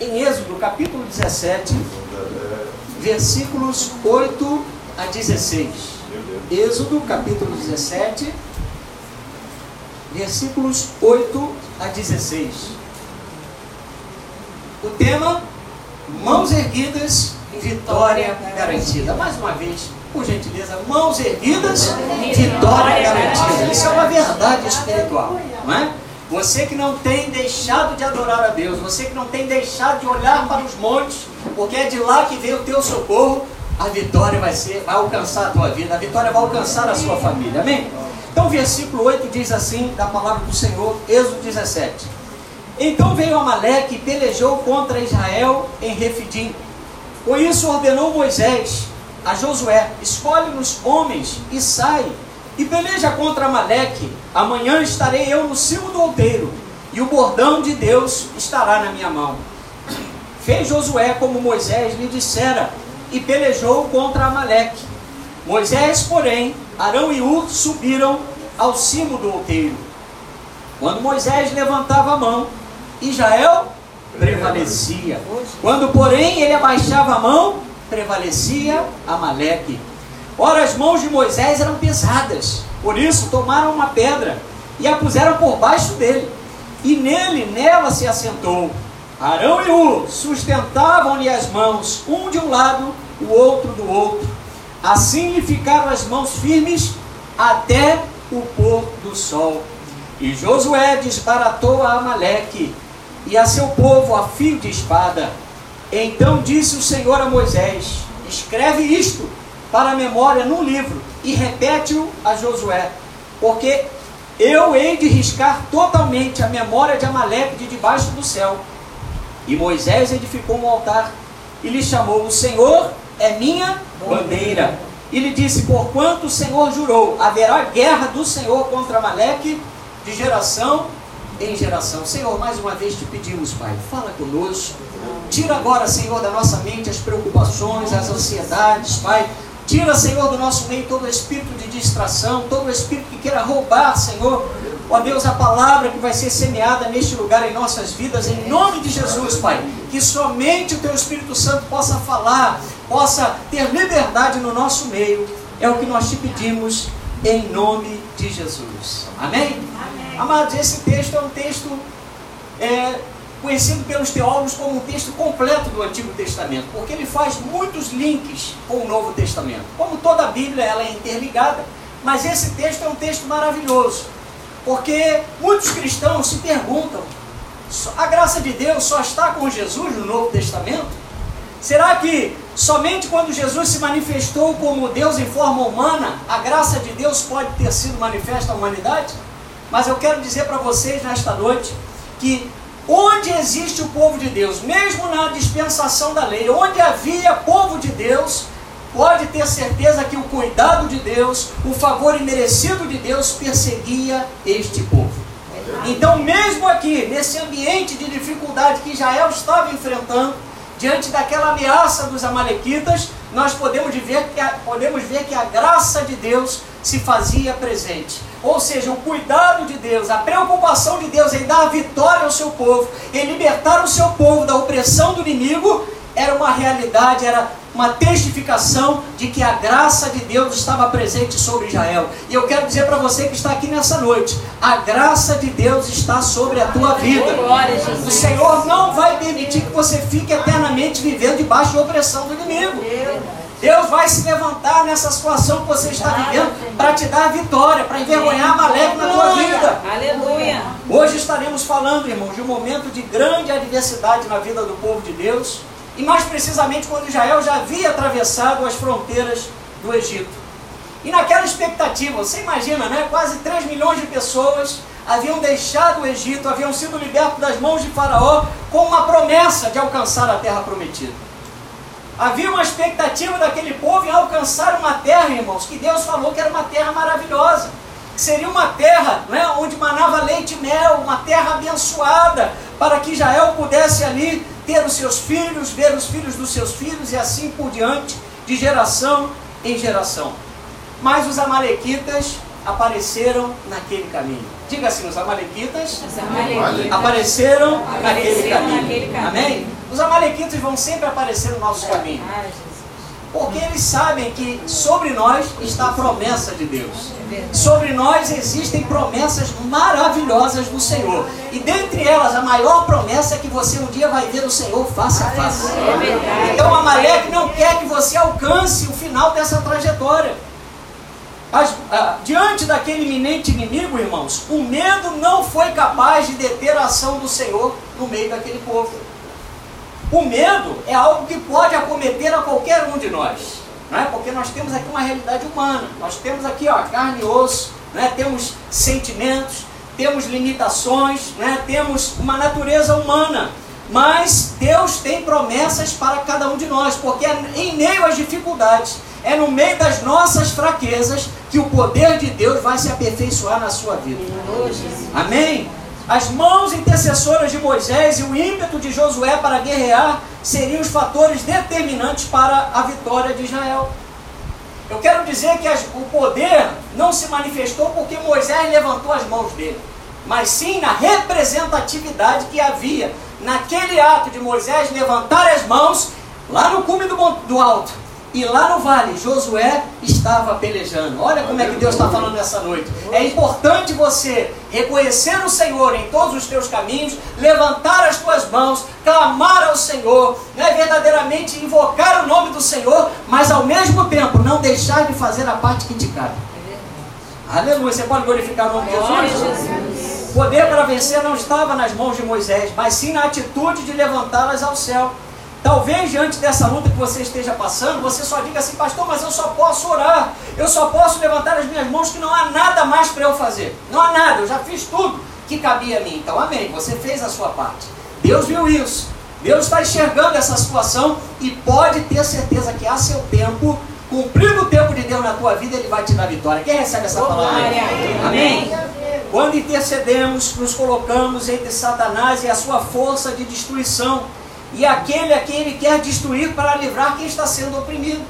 em Êxodo capítulo 17, versículos 8 a 16. Êxodo capítulo 17, versículos 8 a 16. O tema: mãos erguidas, vitória garantida. Mais uma vez, por gentileza, mãos erguidas, vitória garantida. Isso é uma verdade espiritual, não é? Você que não tem deixado de adorar a Deus, você que não tem deixado de olhar para os montes, porque é de lá que vem o teu socorro, a vitória vai ser, vai alcançar a tua vida, a vitória vai alcançar a sua família. Amém? Então o versículo 8 diz assim, da palavra do Senhor, Êxodo 17. Então veio Amaleque e pelejou contra Israel em Refidim. Com isso ordenou Moisés a Josué: escolhe-nos homens e sai, e peleja contra Amaleque. Amanhã estarei eu no cimo do outeiro, e o bordão de Deus estará na minha mão. Fez Josué como Moisés lhe dissera, e pelejou contra Amaleque. Moisés, porém, Arão e Ur subiram ao cimo do outeiro. Quando Moisés levantava a mão, Israel prevalecia. Quando, porém, ele abaixava a mão, prevalecia Amaleque. Ora, as mãos de Moisés eram pesadas, por isso tomaram uma pedra e a puseram por baixo dele, e nele, nela se assentou. Arão e Ur sustentavam-lhe as mãos, um de um lado, o outro do outro. Assim lhe ficaram as mãos firmes até o pôr do sol. E Josué desbaratou a Amaleque e a seu povo a fio de espada. Então disse o Senhor a Moisés: Escreve isto para a memória num livro e repete-o a Josué, porque eu hei de riscar totalmente a memória de Amaleque de debaixo do céu. E Moisés edificou um altar e lhe chamou: O Senhor é minha bandeira. E lhe disse: Porquanto o Senhor jurou, haverá guerra do Senhor contra Amaleque de geração em geração. Senhor, mais uma vez te pedimos, Pai, fala conosco. Tira agora, Senhor, da nossa mente as preocupações, as ansiedades, Pai. Tira, Senhor, do nosso meio todo o espírito de distração, todo o espírito que queira roubar, Senhor. Ó Deus, a palavra que vai ser semeada neste lugar em nossas vidas, em nome de Jesus, Pai. Que somente o Teu Espírito Santo possa falar, possa ter liberdade no nosso meio. É o que nós te pedimos, em nome de Jesus. Amém? Amém. Amados, esse texto é um texto é, conhecido pelos teólogos como um texto completo do Antigo Testamento, porque ele faz muitos links com o Novo Testamento. Como toda a Bíblia, ela é interligada, mas esse texto é um texto maravilhoso, porque muitos cristãos se perguntam: a graça de Deus só está com Jesus no Novo Testamento? Será que somente quando Jesus se manifestou como Deus em forma humana, a graça de Deus pode ter sido manifesta à humanidade? Mas eu quero dizer para vocês nesta noite que onde existe o povo de Deus, mesmo na dispensação da lei, onde havia povo de Deus, pode ter certeza que o cuidado de Deus, o favor imerecido de Deus perseguia este povo. Então, mesmo aqui, nesse ambiente de dificuldade que Israel estava enfrentando, diante daquela ameaça dos amalequitas, nós podemos ver, que a, podemos ver que a graça de Deus se fazia presente. Ou seja, o cuidado de Deus, a preocupação de Deus em dar vitória ao seu povo, em libertar o seu povo da opressão do inimigo, era uma realidade, era uma testificação de que a graça de Deus estava presente sobre Israel. E eu quero dizer para você que está aqui nessa noite: a graça de Deus está sobre a tua vida. O Senhor não vai permitir que você fique eternamente vivendo debaixo da opressão do inimigo. Deus vai se levantar nessa situação que você está vivendo para te dar a vitória, para envergonhar a Maleque na tua vida. Aleluia. Hoje estaremos falando, irmãos, de um momento de grande adversidade na vida do povo de Deus e mais precisamente quando Israel já havia atravessado as fronteiras do Egito. E naquela expectativa, você imagina, né? Quase 3 milhões de pessoas haviam deixado o Egito, haviam sido libertos das mãos de Faraó com uma promessa de alcançar a terra prometida. Havia uma expectativa daquele povo em alcançar uma terra, irmãos, que Deus falou que era uma terra maravilhosa. Que seria uma terra né, onde manava leite e mel, uma terra abençoada, para que Israel pudesse ali ter os seus filhos, ver os filhos dos seus filhos e assim por diante, de geração em geração. Mas os amalequitas apareceram naquele caminho. Diga assim, os amalequitas, Os amalequitas apareceram naquele apareceram caminho. naquele caminho. Amém? Os amalequitas vão sempre aparecer no nosso caminho. Porque eles sabem que sobre nós está a promessa de Deus. Sobre nós existem promessas maravilhosas do Senhor. E dentre elas, a maior promessa é que você um dia vai ver o Senhor face a face. Então, Amaleque não quer que você alcance o final dessa trajetória. As, ah, diante daquele iminente inimigo, irmãos, o medo não foi capaz de deter a ação do Senhor no meio daquele povo. O medo é algo que pode acometer a qualquer um de nós, não é? porque nós temos aqui uma realidade humana, nós temos aqui ó, carne e osso, não é? temos sentimentos, temos limitações, né? temos uma natureza humana, mas Deus tem promessas para cada um de nós, porque é em meio às dificuldades, é no meio das nossas fraquezas que o poder de Deus vai se aperfeiçoar na sua vida. Amém? As mãos intercessoras de Moisés e o ímpeto de Josué para guerrear seriam os fatores determinantes para a vitória de Israel. Eu quero dizer que as, o poder não se manifestou porque Moisés levantou as mãos dele, mas sim na representatividade que havia naquele ato de Moisés levantar as mãos lá no cume do, do alto e lá no vale, Josué estava pelejando. Olha como é que Deus está falando nessa noite. É importante você reconhecer o Senhor em todos os teus caminhos, levantar as tuas mãos, clamar ao Senhor, né, verdadeiramente invocar o nome do Senhor, mas ao mesmo tempo não deixar de fazer a parte que te cabe. Aleluia. Você pode glorificar o nome de Jesus? O poder para vencer não estava nas mãos de Moisés, mas sim na atitude de levantá-las ao céu. Talvez diante dessa luta que você esteja passando, você só diga assim, pastor, mas eu só posso orar, eu só posso levantar as minhas mãos, que não há nada mais para eu fazer. Não há nada, eu já fiz tudo que cabia a mim. Então, amém, você fez a sua parte. Deus viu isso. Deus está enxergando essa situação e pode ter certeza que a seu tempo, cumprindo o tempo de Deus na tua vida, Ele vai te dar vitória. Quem recebe essa palavra? Amém? Quando intercedemos, nos colocamos entre Satanás e a sua força de destruição e aquele a quem ele quer destruir para livrar quem está sendo oprimido.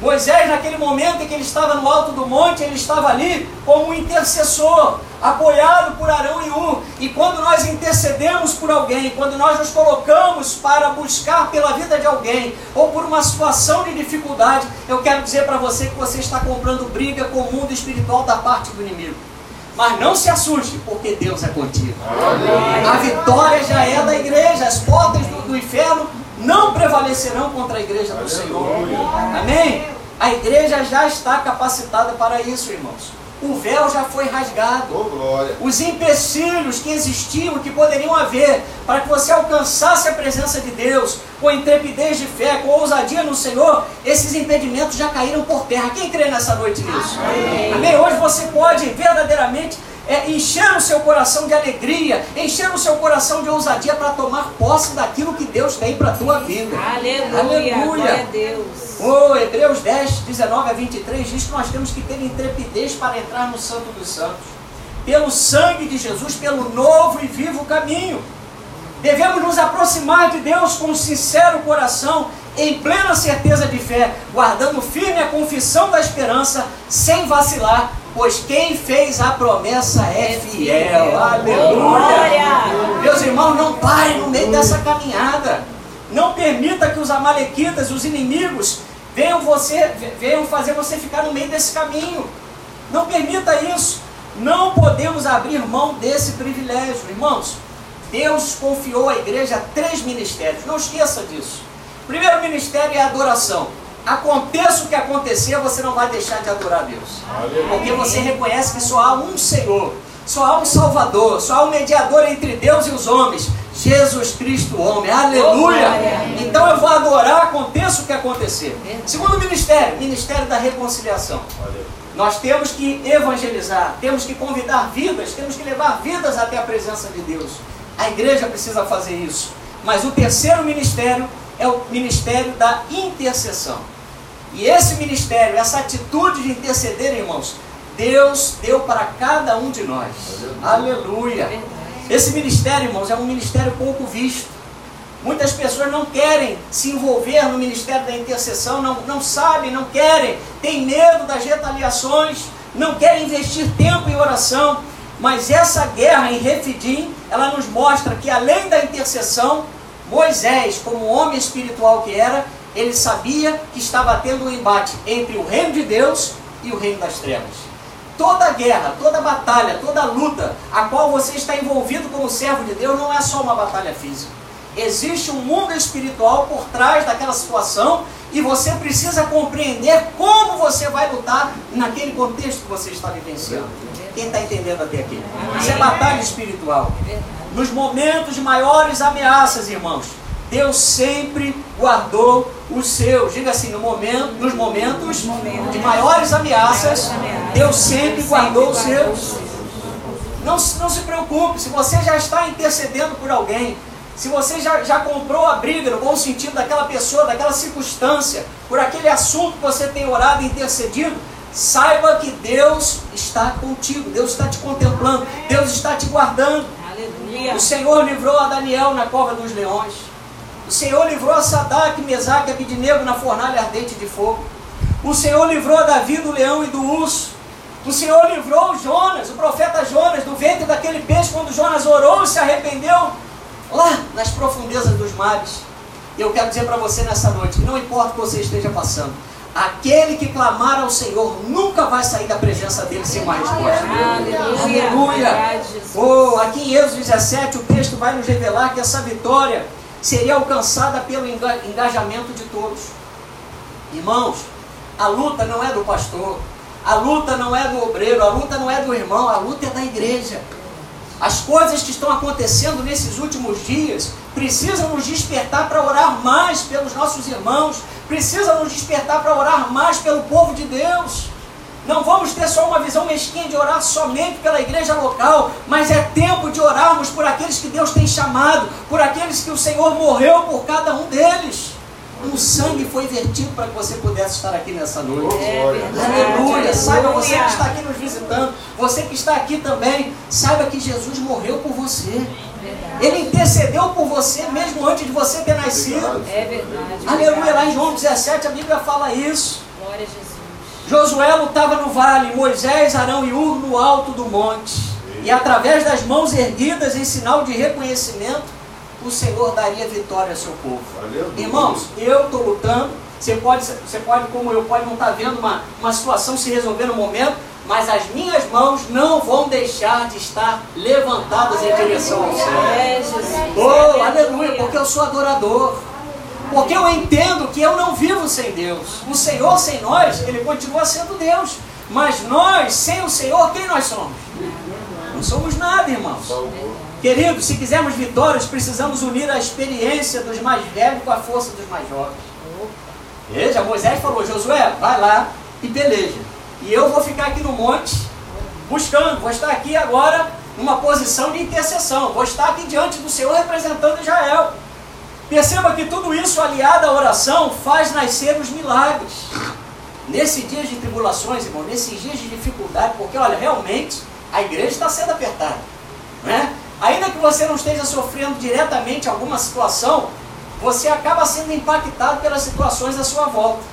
Moisés, naquele momento em que ele estava no alto do monte, ele estava ali como um intercessor, apoiado por Arão e Ur. E quando nós intercedemos por alguém, quando nós nos colocamos para buscar pela vida de alguém, ou por uma situação de dificuldade, eu quero dizer para você que você está comprando briga com o mundo espiritual da parte do inimigo. Mas não se assuste, porque Deus é contigo. A vitória já é da igreja. As portas do, do inferno não prevalecerão contra a igreja do Senhor. Amém? A igreja já está capacitada para isso, irmãos o véu já foi rasgado. Oh, Os empecilhos que existiam, que poderiam haver, para que você alcançasse a presença de Deus, com intrepidez de fé, com ousadia no Senhor, esses impedimentos já caíram por terra. Quem crê nessa noite nisso? Amém. Amém? Hoje você pode verdadeiramente é, encher o seu coração de alegria, encher o seu coração de ousadia para tomar posse daquilo que Deus tem para a tua vida. Aleluia. Aleluia. A Deus. Oh, Hebreus 10, 19 a 23 diz que nós temos que ter intrepidez para entrar no Santo dos Santos. Pelo sangue de Jesus, pelo novo e vivo caminho. Devemos nos aproximar de Deus com um sincero coração, em plena certeza de fé, guardando firme a confissão da esperança, sem vacilar, pois quem fez a promessa é fiel. Aleluia! Meus irmãos, não parem no meio dessa caminhada. Não permita que os amalequitas, os inimigos, venham, você, venham fazer você ficar no meio desse caminho. Não permita isso. Não podemos abrir mão desse privilégio, irmãos. Deus confiou à igreja três ministérios. Não esqueça disso. O primeiro ministério é a adoração. Aconteça o que acontecer, você não vai deixar de adorar a Deus. Porque você reconhece que só há um Senhor, só há um Salvador, só há um mediador entre Deus e os homens. Jesus Cristo, homem. Aleluia! Então eu vou adorar, aconteça o que acontecer. Segundo ministério, ministério da reconciliação. Nós temos que evangelizar, temos que convidar vidas, temos que levar vidas até a presença de Deus. A igreja precisa fazer isso. Mas o terceiro ministério é o ministério da intercessão. E esse ministério, essa atitude de interceder, irmãos, Deus deu para cada um de nós. Aleluia. Esse ministério, irmãos, é um ministério pouco visto. Muitas pessoas não querem se envolver no ministério da intercessão, não, não sabem, não querem, têm medo das retaliações, não querem investir tempo em oração. Mas essa guerra em Refidim, ela nos mostra que além da intercessão, Moisés, como homem espiritual que era, ele sabia que estava tendo um embate entre o reino de Deus e o reino das trevas. Toda guerra, toda batalha, toda luta a qual você está envolvido como servo de Deus não é só uma batalha física. Existe um mundo espiritual por trás daquela situação e você precisa compreender como você vai lutar naquele contexto que você está vivenciando. Quem está entendendo até aqui? Isso é batalha espiritual. Nos momentos de maiores ameaças, irmãos, Deus sempre guardou os seus. Diga assim, no momento, nos momentos de maiores ameaças, Deus sempre guardou os seus. Não, não se preocupe, se você já está intercedendo por alguém, se você já, já comprou a briga no bom sentido daquela pessoa, daquela circunstância, por aquele assunto que você tem orado e intercedido, saiba que Deus está contigo, Deus está te contemplando, Deus está te guardando. Aleluia. O Senhor livrou a Daniel na cova dos leões. O Senhor livrou a Mesaque e Abidnego na fornalha ardente de fogo. O Senhor livrou a Davi do leão e do urso. O Senhor livrou Jonas, o profeta Jonas, do ventre daquele peixe, quando Jonas orou e se arrependeu, lá nas profundezas dos mares. E eu quero dizer para você nessa noite, não importa o que você esteja passando, aquele que clamar ao Senhor nunca vai sair da presença dele sem uma resposta. Aleluia. Aleluia. Oh, aqui em Êxodo 17, o texto vai nos revelar que essa vitória seria alcançada pelo engajamento de todos. Irmãos, a luta não é do pastor, a luta não é do obreiro, a luta não é do irmão, a luta é da igreja. As coisas que estão acontecendo nesses últimos dias precisam nos despertar para orar mais pelos nossos irmãos, precisam nos despertar para orar mais pelo povo de Deus. Não vamos ter só uma visão mesquinha de orar somente pela igreja local, mas é tempo de orarmos por aqueles que Deus tem chamado, por aqueles que o Senhor morreu por cada um deles. O sangue foi vertido para que você pudesse estar aqui nessa noite. É Aleluia. Saiba você que está aqui nos visitando, você que está aqui também, saiba que Jesus morreu por você. Ele intercedeu por você mesmo antes de você ter nascido. É verdade. Aleluia. Lá em João 17 a Bíblia fala isso. Glória a Jesus. Josué lutava no vale, Moisés, Arão e Ur no alto do monte. E através das mãos erguidas em sinal de reconhecimento, o Senhor daria vitória ao seu povo. Irmãos, eu estou lutando. Você pode, você pode, como eu, pode não estar tá vendo uma, uma situação se resolver no momento, mas as minhas mãos não vão deixar de estar levantadas em direção ao céu. Oh, aleluia, porque eu sou adorador. Porque eu entendo que eu não vivo sem Deus. O Senhor sem nós, Ele continua sendo Deus. Mas nós, sem o Senhor, quem nós somos? Não somos nada, irmãos. Queridos, se quisermos vitórias, precisamos unir a experiência dos mais velhos com a força dos mais jovens. Veja, Moisés falou, Josué, vai lá e peleja. E eu vou ficar aqui no monte, buscando, vou estar aqui agora numa posição de intercessão. Vou estar aqui diante do Senhor representando Israel. Perceba que tudo isso aliado à oração faz nascer os milagres. Nesses dias de tribulações, irmão, nesses dias de dificuldade, porque olha, realmente a igreja está sendo apertada. Né? Ainda que você não esteja sofrendo diretamente alguma situação, você acaba sendo impactado pelas situações à sua volta.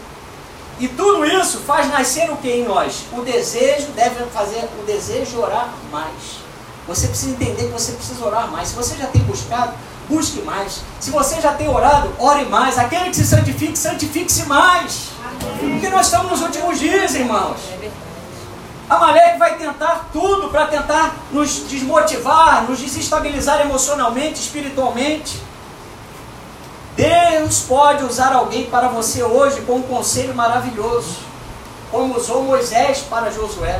E tudo isso faz nascer o que em nós? O desejo deve fazer o desejo de orar mais. Você precisa entender que você precisa orar mais. Se você já tem buscado, busque mais. Se você já tem orado, ore mais. Aquele que se santifique, santifique-se mais. Porque nós estamos nos últimos dias, irmãos. A Amaleque vai tentar tudo para tentar nos desmotivar, nos desestabilizar emocionalmente, espiritualmente. Deus pode usar alguém para você hoje com um conselho maravilhoso, como usou Moisés para Josué.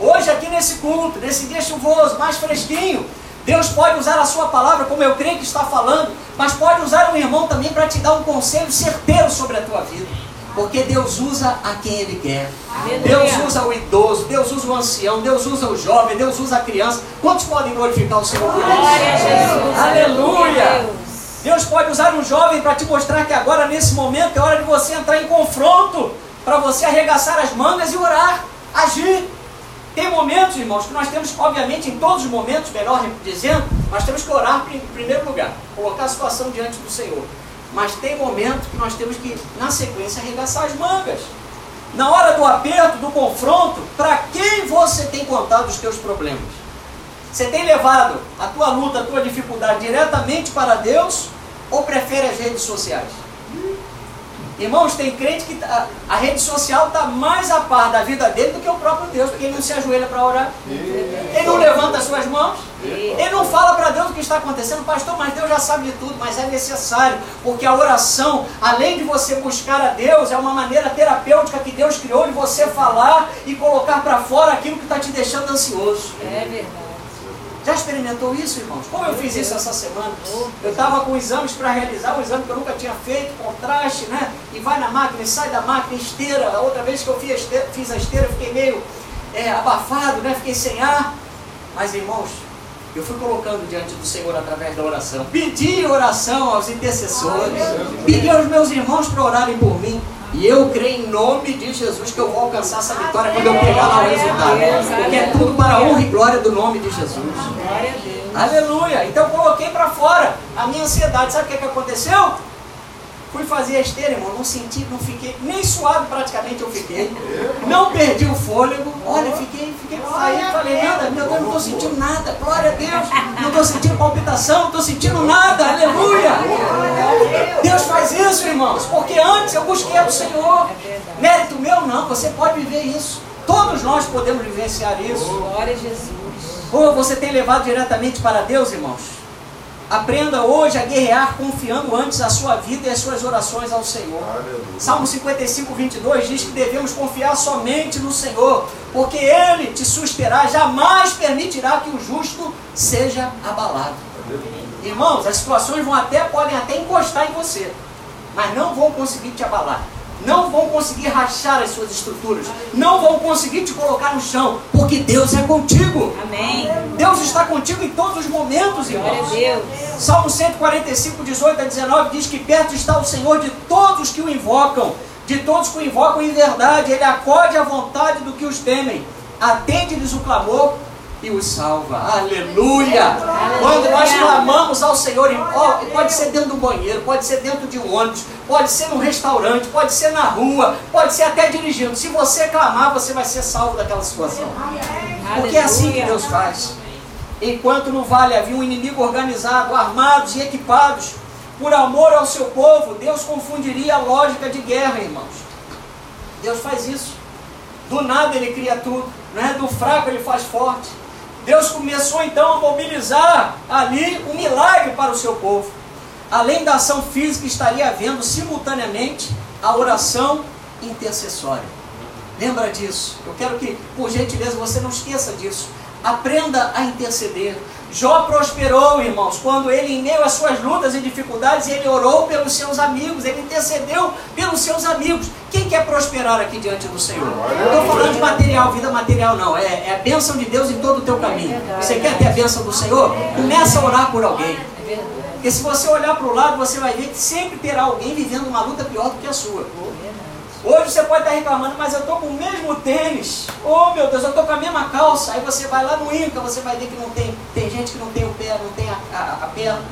Hoje, aqui nesse culto, nesse dia chuvoso, mais fresquinho, Deus pode usar a sua palavra, como eu creio que está falando, mas pode usar um irmão também para te dar um conselho certeiro sobre a tua vida. Porque Deus usa a quem Ele quer. Deus usa o idoso, Deus usa o ancião, Deus usa o jovem, Deus usa a criança. Quantos podem glorificar o Senhor por isso? Aleluia! Deus pode usar um jovem para te mostrar que agora, nesse momento, é hora de você entrar em confronto, para você arregaçar as mangas e orar, agir. Tem momentos, irmãos, que nós temos, obviamente, em todos os momentos, melhor dizendo, nós temos que orar em primeiro lugar, colocar a situação diante do Senhor. Mas tem momentos que nós temos que, na sequência, arregaçar as mangas. Na hora do aperto, do confronto, para quem você tem contado os teus problemas? Você tem levado a tua luta, a tua dificuldade diretamente para Deus? ou prefere as redes sociais? Irmãos, tem crente que a, a rede social está mais a par da vida dele do que o próprio Deus, porque ele não se ajoelha para orar. Ele não levanta as suas mãos. Ele não fala para Deus o que está acontecendo, pastor, mas Deus já sabe de tudo, mas é necessário, porque a oração, além de você buscar a Deus, é uma maneira terapêutica que Deus criou de você falar e colocar para fora aquilo que está te deixando ansioso. É verdade. Já experimentou isso, irmãos? Como eu fiz isso essa semana? Eu estava com exames para realizar, um exame que eu nunca tinha feito, contraste, né? E vai na máquina, e sai da máquina, esteira. A outra vez que eu fiz a esteira, fiz a esteira fiquei meio é, abafado, né? Fiquei sem ar. Mas, irmãos, eu fui colocando diante do Senhor através da oração. Pedi oração aos intercessores. Pedi aos meus irmãos para orarem por mim. E eu creio em nome de Jesus que eu vou alcançar essa vitória quando eu pegar lá o resultado. Porque é tudo para a honra e glória do nome de Jesus. Aleluia. Então eu coloquei para fora a minha ansiedade. Sabe o que, é que aconteceu? Fui fazer a esteira, irmão, não senti, não fiquei, nem suado praticamente eu fiquei. Não perdi o fôlego. Olha, fiquei, fiquei aí, falei, nada, meu Deus, não estou sentindo nada. Glória a Deus. Não estou sentindo palpitação, não estou sentindo nada. Aleluia. Deus faz isso, irmãos, porque antes eu busquei ao Senhor. Mérito meu não, você pode viver isso. Todos nós podemos vivenciar isso. Glória a Jesus. Ou você tem levado diretamente para Deus, irmãos? Aprenda hoje a guerrear confiando antes a sua vida e as suas orações ao Senhor. Aleluia. Salmo 55, 22 diz que devemos confiar somente no Senhor, porque Ele te susterá, jamais permitirá que o justo seja abalado. Aleluia. Irmãos, as situações vão até, podem até encostar em você, mas não vão conseguir te abalar não vão conseguir rachar as suas estruturas, não vão conseguir te colocar no chão, porque Deus é contigo. Amém. Deus está contigo em todos os momentos, irmãos. Deus. Salmo 145, 18 a 19 diz que perto está o Senhor de todos que o invocam, de todos que o invocam em verdade. Ele acode à vontade do que os temem, atende-lhes o clamor e os salva. Aleluia! Aleluia. Quando nós clamamos ao Senhor, pode ser dentro do banheiro, pode ser dentro de um ônibus, pode ser num restaurante, pode ser na rua, pode ser até dirigindo. Se você clamar, você vai ser salvo daquela situação. Porque é assim que Deus faz. Enquanto no vale havia um inimigo organizado, armados e equipados, por amor ao seu povo, Deus confundiria a lógica de guerra, irmãos. Deus faz isso. Do nada ele cria tudo, né? do fraco ele faz forte. Deus começou então a mobilizar ali um milagre para o seu povo. Além da ação física, estaria havendo simultaneamente a oração intercessória. Lembra disso? Eu quero que, por gentileza, você não esqueça disso. Aprenda a interceder. Jó prosperou, irmãos, quando ele, em meio às suas lutas e dificuldades, ele orou pelos seus amigos, ele intercedeu pelos seus amigos. Quem quer prosperar aqui diante do Senhor? Não estou falando de material, vida material, não. É, é, a bênção de Deus em todo o teu caminho. Você quer ter a bênção do Senhor? Começa a orar por alguém. Porque se você olhar para o lado, você vai ver que sempre terá alguém vivendo uma luta pior do que a sua. Hoje você pode estar reclamando, mas eu estou com o mesmo tênis. Oh meu Deus, eu estou com a mesma calça. Aí você vai lá no Inca, você vai ver que não tem. Tem gente que não tem o pé, não tem a, a, a perna.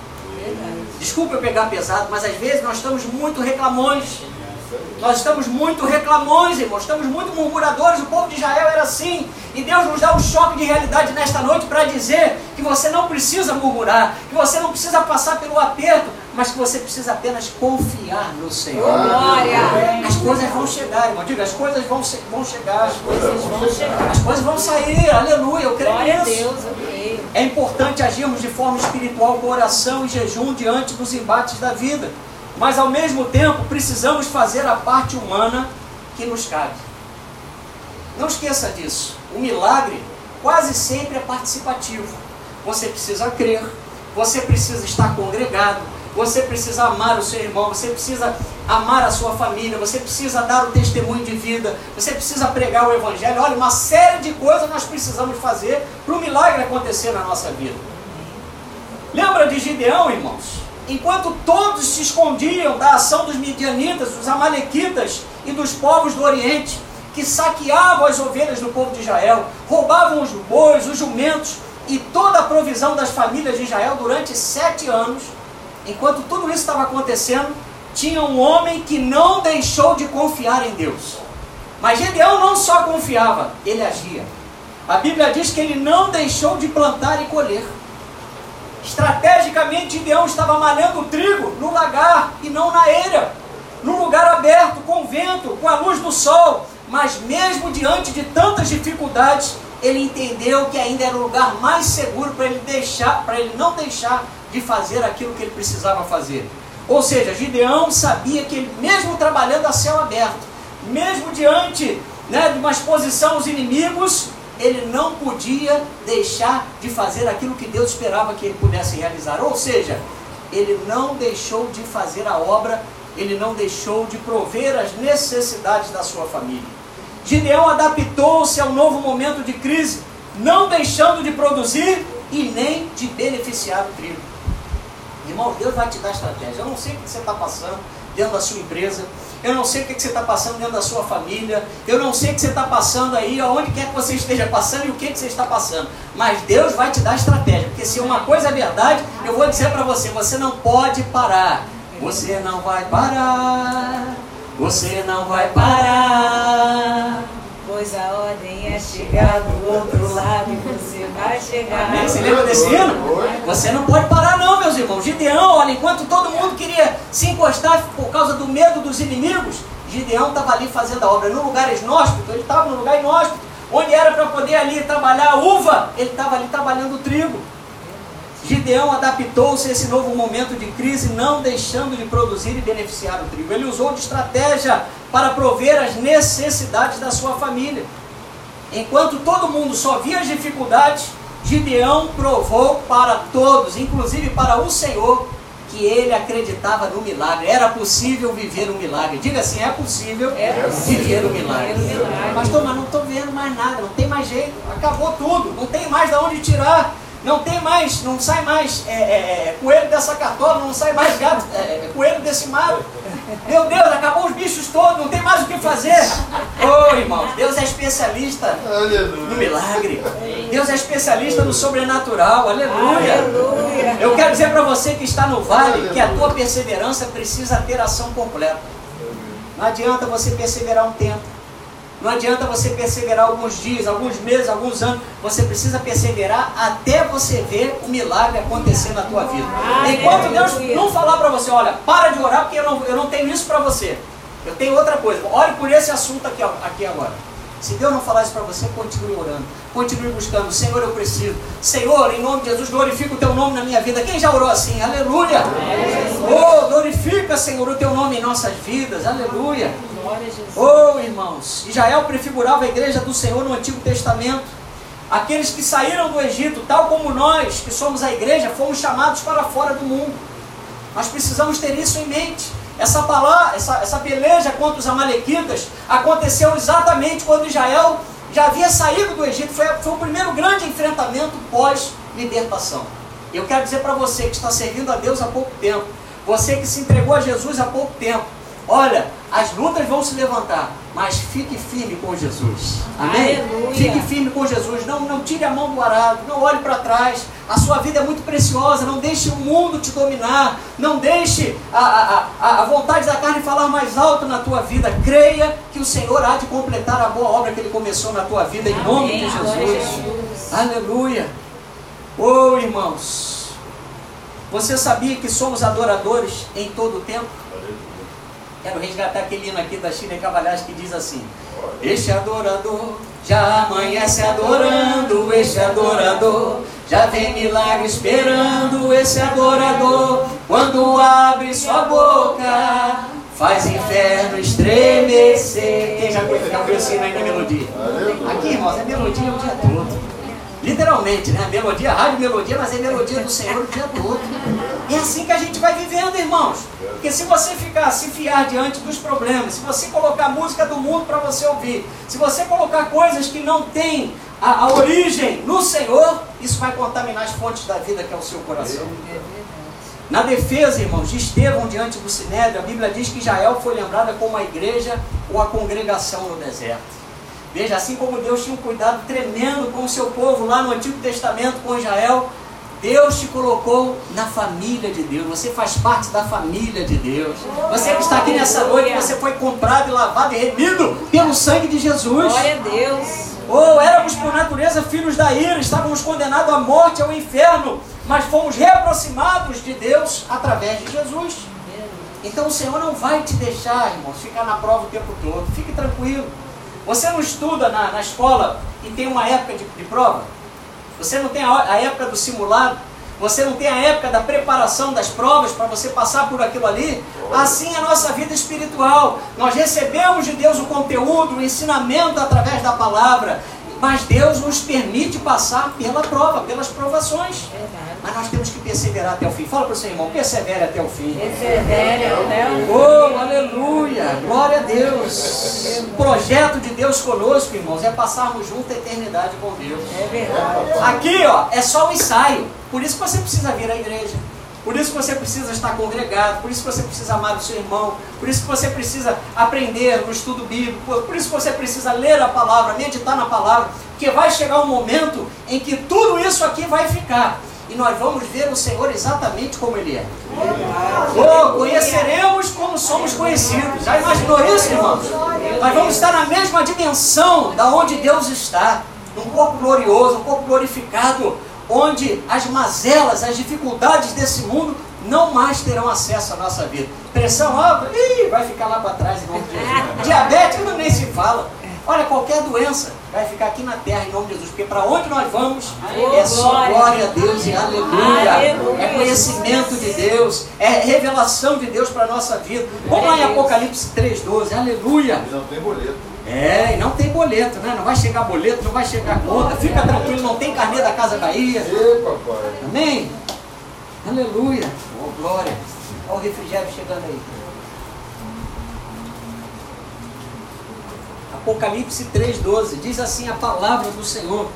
Desculpa eu pegar pesado, mas às vezes nós estamos muito reclamões. Nós estamos muito reclamões, irmãos, estamos muito murmuradores. O povo de Israel era assim. E Deus nos dá um choque de realidade nesta noite para dizer que você não precisa murmurar, que você não precisa passar pelo aperto, mas que você precisa apenas confiar no Senhor. Glória! As coisas vão chegar, irmão. Diga, as coisas vão, vão chegar. As coisas vão chegar. As coisas vão sair. Aleluia, eu creio Glória nisso. A Deus, eu creio. É importante agirmos de forma espiritual com oração e jejum diante dos embates da vida. Mas ao mesmo tempo precisamos fazer a parte humana que nos cabe. Não esqueça disso. O milagre quase sempre é participativo. Você precisa crer, você precisa estar congregado, você precisa amar o seu irmão, você precisa amar a sua família, você precisa dar o testemunho de vida, você precisa pregar o evangelho. Olha, uma série de coisas nós precisamos fazer para o milagre acontecer na nossa vida. Lembra de Gideão, irmãos? Enquanto todos se escondiam da ação dos midianitas, dos amalequitas e dos povos do Oriente, que saqueavam as ovelhas do povo de Israel, roubavam os bois, os jumentos e toda a provisão das famílias de Israel durante sete anos, enquanto tudo isso estava acontecendo, tinha um homem que não deixou de confiar em Deus. Mas Gedeão não só confiava, ele agia. A Bíblia diz que ele não deixou de plantar e colher. Estrategicamente, Gideão estava malhando o trigo no lagar e não na eira, num lugar aberto, com vento, com a luz do sol. Mas mesmo diante de tantas dificuldades, ele entendeu que ainda era o lugar mais seguro para ele deixar, para ele não deixar de fazer aquilo que ele precisava fazer. Ou seja, Gideão sabia que ele, mesmo trabalhando a céu aberto, mesmo diante né, de uma exposição aos inimigos, ele não podia deixar de fazer aquilo que Deus esperava que ele pudesse realizar. Ou seja, ele não deixou de fazer a obra, ele não deixou de prover as necessidades da sua família. Gideão adaptou-se ao novo momento de crise, não deixando de produzir e nem de beneficiar o trigo. Irmão, Deus vai te dar estratégia. Eu não sei o que você está passando dentro da sua empresa, eu não sei o que você está passando dentro da sua família, eu não sei o que você está passando aí, aonde quer que você esteja passando e o que, que você está passando. Mas Deus vai te dar estratégia, porque se uma coisa é verdade, eu vou dizer para você: você não pode parar. Você não vai parar. Você não vai parar. Pois a ordem é chegar do outro lado e você vai chegar. Amém? Você lembra desse hino? Você não pode parar não, meus irmãos. Gideão, olha, enquanto todo mundo queria se encostar por causa do medo dos inimigos, Gideão estava ali fazendo a obra. No lugar inóspito, ele estava no lugar inóspito. Onde era para poder ali trabalhar a uva, ele estava ali trabalhando o trigo. Gideão adaptou-se a esse novo momento de crise, não deixando de produzir e beneficiar o trigo. Ele usou de estratégia para prover as necessidades da sua família. Enquanto todo mundo só via as dificuldades, Gideão provou para todos, inclusive para o Senhor, que ele acreditava no milagre. Era possível viver um milagre. Diga assim: é possível, é possível viver um milagre. viver um milagre. Pastor, mas não estou vendo mais nada, não tem mais jeito, acabou tudo, não tem mais de onde tirar. Não tem mais, não sai mais é, é, é, coelho dessa cartola, não sai mais gato, é, é, coelho desse mato. Meu Deus, acabou os bichos todos, não tem mais o que fazer. Ô oh, irmãos, Deus é especialista no milagre. Deus é especialista no sobrenatural. Aleluia. Aleluia. Eu quero dizer para você que está no vale que a tua perseverança precisa ter ação completa. Não adianta você perseverar um tempo. Não adianta você perseverar alguns dias, alguns meses, alguns anos. Você precisa perseverar até você ver o milagre acontecer na tua vida. Enquanto Deus não falar para você, olha, para de orar porque eu não, eu não tenho isso para você. Eu tenho outra coisa. Ore por esse assunto aqui, aqui agora. Se Deus não falar isso para você, continue orando. Continue buscando. Senhor, eu preciso. Senhor, em nome de Jesus, glorifica o teu nome na minha vida. Quem já orou assim? Aleluia. Oh, glorifica, Senhor, o teu nome em nossas vidas. Aleluia. Oh, irmãos, Israel prefigurava a igreja do Senhor no Antigo Testamento. Aqueles que saíram do Egito, tal como nós, que somos a igreja, fomos chamados para fora do mundo. Nós precisamos ter isso em mente. Essa palavra, essa, essa peleja contra os amalequitas aconteceu exatamente quando Israel já havia saído do Egito. Foi, foi o primeiro grande enfrentamento pós-libertação. Eu quero dizer para você que está servindo a Deus há pouco tempo, você que se entregou a Jesus há pouco tempo, olha, as lutas vão se levantar, mas fique firme com Jesus. Amém? Aleluia. Fique firme com Jesus. Não, não tire a mão do arado, não olhe para trás. A sua vida é muito preciosa. Não deixe o mundo te dominar. Não deixe a, a, a, vontade da carne falar mais alto na tua vida. Creia que o Senhor há de completar a boa obra que Ele começou na tua vida, em nome de Amém. Glória a Jesus. Jesus. Aleluia. Oh, irmãos. Você sabia que somos adoradores em todo o tempo? Quero resgatar aquele hino aqui da China Cavalhais que diz assim: Este adorador já amanhece adorando, este adorador já vem milagre esperando, esse adorador, quando abre sua boca, faz inferno estremecer. Quem já já ouviu esse hino aí na melodia? Aqui, irmãos, é melodia o dia todo. Literalmente, né? Melodia, rádio melodia, mas é melodia do Senhor o dia todo. É assim que a gente vai vivendo, irmãos. Porque se você ficar, se fiar diante dos problemas, se você colocar música do mundo para você ouvir, se você colocar coisas que não têm a, a origem no Senhor, isso vai contaminar as fontes da vida que é o seu coração. Na defesa, irmãos, de Estevão diante do Sinédrio, a Bíblia diz que Israel foi lembrada como a igreja ou a congregação no deserto. Veja, assim como Deus tinha um cuidado tremendo com o seu povo lá no Antigo Testamento com Israel, Deus te colocou na família de Deus. Você faz parte da família de Deus. Você que está aqui nessa noite, você foi comprado e lavado e remido pelo sangue de Jesus. Glória a Deus. Ou éramos por natureza filhos da ira, estávamos condenados à morte, ao inferno. mas fomos reaproximados de Deus através de Jesus. Então o Senhor não vai te deixar, irmãos, ficar na prova o tempo todo. Fique tranquilo. Você não estuda na, na escola e tem uma época de, de prova? Você não tem a, a época do simulado? Você não tem a época da preparação das provas para você passar por aquilo ali? Assim é a nossa vida espiritual. Nós recebemos de Deus o conteúdo, o ensinamento através da palavra. Mas Deus nos permite passar pela prova, pelas provações. Verdade. Mas nós temos que perseverar até o fim. Fala para o seu irmão, persevere até o fim. Persevere até o Oh, aleluia! Glória a Deus! O projeto de Deus conosco, irmãos, é passarmos junto a eternidade com Deus. É verdade. Aqui, ó, é só o ensaio. Por isso que você precisa vir à igreja. Por isso que você precisa estar congregado, por isso que você precisa amar o seu irmão, por isso que você precisa aprender no estudo bíblico, por isso que você precisa ler a palavra, meditar na palavra, porque vai chegar um momento em que tudo isso aqui vai ficar. E nós vamos ver o Senhor exatamente como Ele é. Oh, conheceremos como somos conhecidos. Já imaginou isso, irmãos? Nós vamos estar na mesma dimensão da onde Deus está. Num corpo glorioso, um corpo glorificado, onde as mazelas, as dificuldades desse mundo não mais terão acesso à nossa vida. Pressão alta, ih, vai ficar lá para trás em nome de Jesus. Diabetes não nem se fala. Olha, qualquer doença vai ficar aqui na terra em nome de Jesus. Porque para onde nós vamos é só glória. glória a Deus e aleluia. Aleluia. É conhecimento de Deus, é revelação de Deus para a nossa vida. Vamos lá em Apocalipse 3,12, aleluia. Não tem boleto. É, e não tem boleto, né? Não vai chegar boleto, não vai chegar conta. Fica tranquilo, não tem carnê da Casa Bahia. Amém? Aleluia. Oh, glória. Olha o refrigério chegando aí. Apocalipse 3,12 diz assim a palavra do Senhor: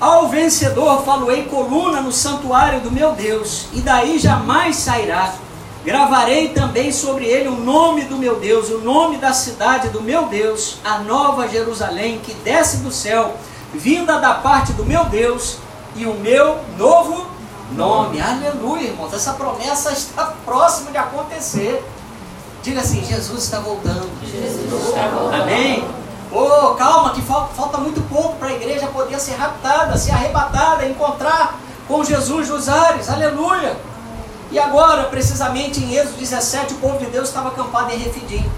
Ao vencedor faloei coluna no santuário do meu Deus, e daí jamais sairá. Gravarei também sobre ele o nome do meu Deus, o nome da cidade do meu Deus, a nova Jerusalém que desce do céu, vinda da parte do meu Deus, e o meu novo nome. Aleluia, irmãos. Essa promessa está próxima de acontecer. Diga assim: Jesus está voltando. Amém? Oh, calma, que falta, falta muito pouco para a igreja poder ser raptada, ser arrebatada, encontrar com Jesus nos ares. Aleluia! E agora, precisamente em Êxodo 17, o povo de Deus estava acampado em Refidim.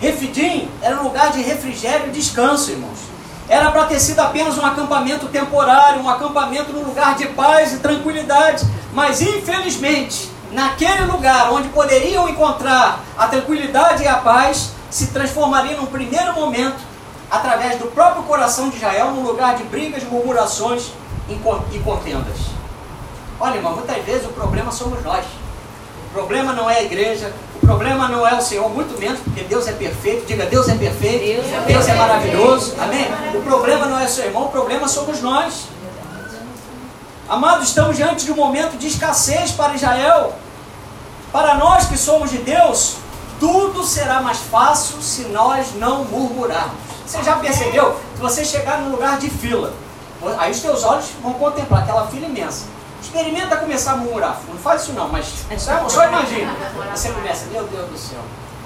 Refidim era um lugar de refrigério e descanso, irmãos. Era para ter sido apenas um acampamento temporário, um acampamento num lugar de paz e tranquilidade. Mas infelizmente, naquele lugar onde poderiam encontrar a tranquilidade e a paz, se transformaria num primeiro momento, através do próprio coração de Israel, num lugar de brigas, murmurações e con- contendas. Olha, irmão, muitas vezes o problema somos nós. O problema não é a igreja, o problema não é o Senhor, muito menos porque Deus é perfeito. Diga, Deus é perfeito, Deus é Deus é maravilhoso. Amém? O problema não é seu irmão, o problema somos nós. Amados, estamos diante de um momento de escassez para Israel. Para nós que somos de Deus, tudo será mais fácil se nós não murmurarmos. Você já percebeu? Se você chegar num lugar de fila, aí os teus olhos vão contemplar aquela fila imensa. Experimenta começar a murmurar. Não faz isso não, mas só, só imagina. Você começa, meu Deus do céu,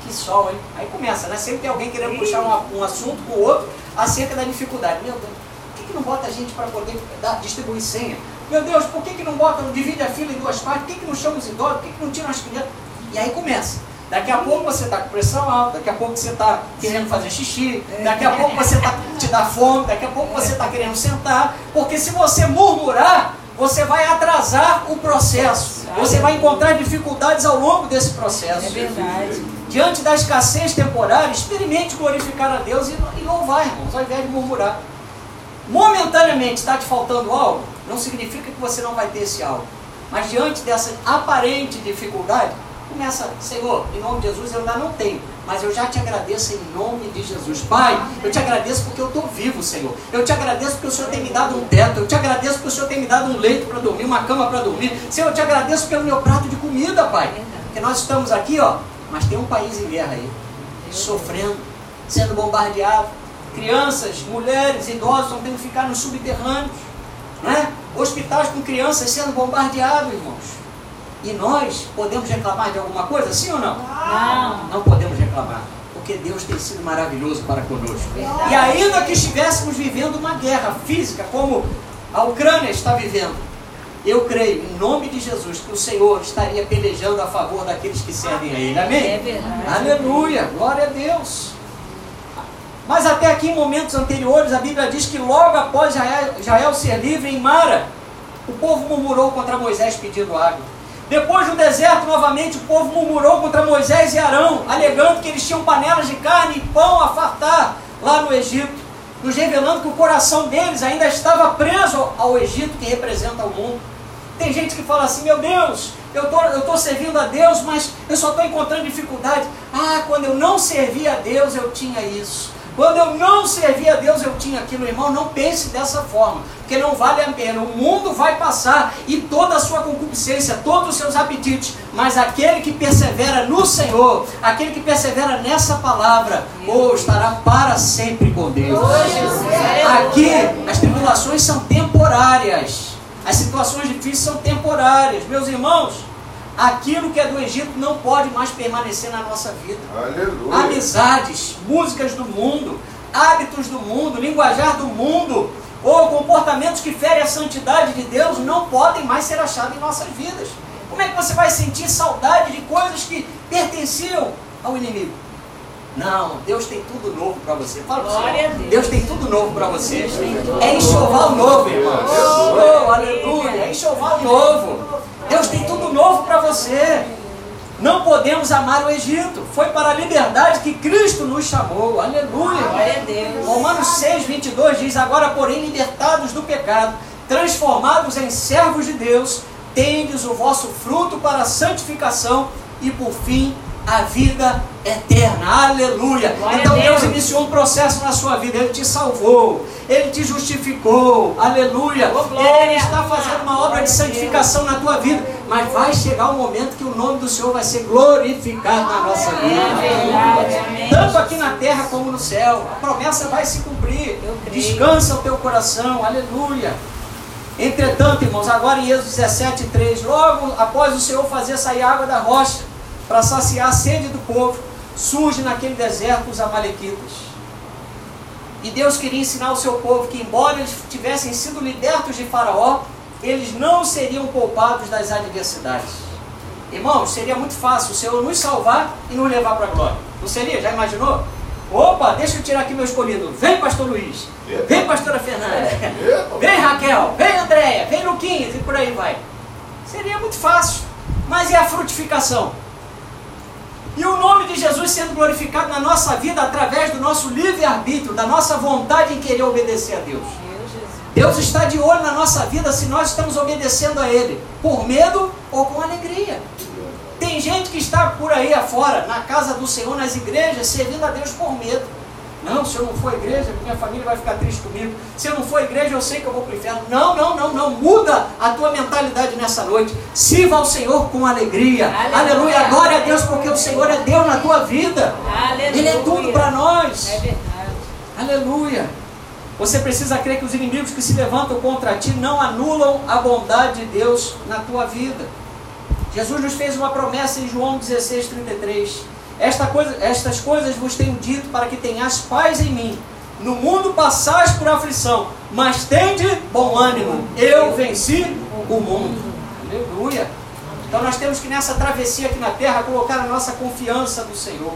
que sol, hein? Aí começa, né? Sempre tem alguém querendo puxar um, um assunto com o outro acerca da dificuldade. Meu Deus, por que, que não bota a gente para poder dar, distribuir senha? Meu Deus, por que, que não bota, não divide a fila em duas partes? Por que, que não chama os idosos? Por que, que não tira as crianças? E aí começa. Daqui a pouco você está com pressão alta, daqui a pouco você está querendo fazer xixi, daqui a pouco você tá, te dá fome, daqui a pouco você está querendo sentar, porque se você murmurar, você vai atrasar o processo. Você vai encontrar dificuldades ao longo desse processo. É verdade. Diante da escassez temporária, experimente glorificar a Deus e, e louvar, irmãos, ao invés de murmurar. Momentaneamente está te faltando algo, não significa que você não vai ter esse algo. Mas diante dessa aparente dificuldade, começa, Senhor, em nome de Jesus eu ainda não tenho, mas eu já te agradeço em nome de Jesus. Pai, eu te agradeço porque eu estou vivo, Senhor. Eu te agradeço porque o Senhor tem me dado um teto. Eu te agradeço porque o Senhor tem me dado um leito para dormir, uma cama para dormir. Senhor, eu te agradeço pelo meu prato de comida, Pai. Porque nós estamos aqui, ó, mas tem um país em guerra aí, sofrendo, sendo bombardeado. Crianças, mulheres, idosos estão tendo que ficar nos subterrâneos. Hospitais com crianças sendo bombardeados, irmãos. E nós podemos reclamar de alguma coisa, sim ou não? Não. Não podemos reclamar, porque Deus tem sido maravilhoso para conosco. E ainda que estivéssemos vivendo uma guerra física, como a Ucrânia está vivendo, eu creio, em nome de Jesus, que o Senhor estaria pelejando a favor daqueles que servem a Ele. Amém? É verdade. Aleluia, glória a Deus. Mas até aqui em momentos anteriores, a Bíblia diz que logo após Jael, Jael ser livre em Mara, o povo murmurou contra Moisés pedindo água. Depois do deserto, novamente, o povo murmurou contra Moisés e Arão, alegando que eles tinham panelas de carne e pão a fartar lá no Egito, nos revelando que o coração deles ainda estava preso ao Egito, que representa o mundo. Tem gente que fala assim, meu Deus, eu tô, estou tô servindo a Deus, mas eu só estou encontrando dificuldade. Ah, quando eu não servia a Deus, eu tinha isso. Quando eu não servia a Deus, eu tinha aquilo, irmão. Não pense dessa forma, porque não vale a pena. O mundo vai passar e toda a sua concupiscência, todos os seus apetites, mas aquele que persevera no Senhor, aquele que persevera nessa palavra, ou oh, estará para sempre com Deus. Aqui, as tribulações são temporárias, as situações difíceis são temporárias, meus irmãos aquilo que é do Egito não pode mais permanecer na nossa vida. Aleluia. Amizades, músicas do mundo, hábitos do mundo, linguajar do mundo, ou comportamentos que ferem a santidade de Deus não podem mais ser achados em nossas vidas. Como é que você vai sentir saudade de coisas que pertenciam ao inimigo? Não, Deus tem tudo novo para você. Fala Glória Deus. Deus tem tudo novo para você. É enxoval novo, irmão. Oh, aleluia. É enxoval novo. Deus tem tudo novo para você. Não podemos amar o Egito. Foi para a liberdade que Cristo nos chamou. Aleluia. Romanos 6, 22 diz: Agora, porém, libertados do pecado, transformados em servos de Deus, tendes o vosso fruto para a santificação e, por fim, a vida eterna. Aleluia. Glória então Deus. Deus iniciou um processo na sua vida. Ele te salvou. Ele te justificou. Aleluia. Oh, Ele está fazendo uma obra de santificação na tua vida. Mas vai chegar um momento que o nome do Senhor vai ser glorificado na nossa vida. É Tanto aqui na terra como no céu. A promessa vai se cumprir. Descansa o teu coração. Aleluia. Entretanto, irmãos, agora em Êxodo 17, 3, logo após o Senhor fazer sair água da rocha, para saciar a sede do povo, surge naquele deserto os amalequitas. E Deus queria ensinar ao seu povo que, embora eles tivessem sido libertos de Faraó, eles não seriam poupados das adversidades. Irmãos, seria muito fácil o Senhor nos salvar e nos levar para a glória. Não seria? Já imaginou? Opa, deixa eu tirar aqui meu escolhido. Vem, pastor Luiz. Vem, pastora Fernanda. Vem, Raquel. Vem, Andréia. Vem, Luquinhas. E por aí vai. Seria muito fácil. Mas e a frutificação? E o nome de Jesus sendo glorificado na nossa vida através do nosso livre-arbítrio, da nossa vontade em querer obedecer a Deus. Deus está de olho na nossa vida se nós estamos obedecendo a Ele, por medo ou com alegria. Tem gente que está por aí afora, na casa do Senhor, nas igrejas, servindo a Deus por medo. Não, se eu não for à igreja, minha família vai ficar triste comigo. Se eu não for à igreja, eu sei que eu vou para o inferno. Não, não, não, não. Muda a tua mentalidade nessa noite. Sirva ao Senhor com alegria. Aleluia. Aleluia. Glória a Deus, porque o Senhor é Deus na tua vida. Aleluia. Ele é tudo para nós. É verdade. Aleluia. Você precisa crer que os inimigos que se levantam contra ti não anulam a bondade de Deus na tua vida. Jesus nos fez uma promessa em João 16, 33. Esta coisa, estas coisas vos tenho dito para que tenhas paz em mim. No mundo passais por aflição, mas tende bom ânimo. Eu venci o mundo. Aleluia. Então nós temos que nessa travessia aqui na terra colocar a nossa confiança no Senhor.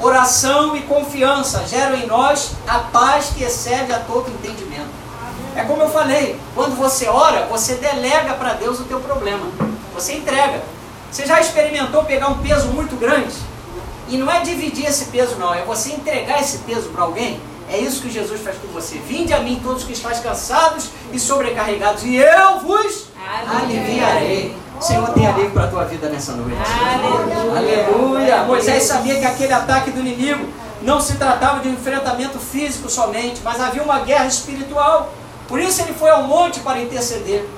Oração e confiança geram em nós a paz que excede a todo entendimento. É como eu falei, quando você ora, você delega para Deus o teu problema. Você entrega. Você já experimentou pegar um peso muito grande? E não é dividir esse peso, não, é você entregar esse peso para alguém. É isso que Jesus faz com você. Vinde a mim todos que estáis cansados e sobrecarregados, e eu vos aliviarei. Senhor, tem alívio para a tua vida nessa noite. Aleluia. Aleluia. Moisés sabia que aquele ataque do inimigo não se tratava de um enfrentamento físico somente, mas havia uma guerra espiritual. Por isso ele foi ao monte para interceder.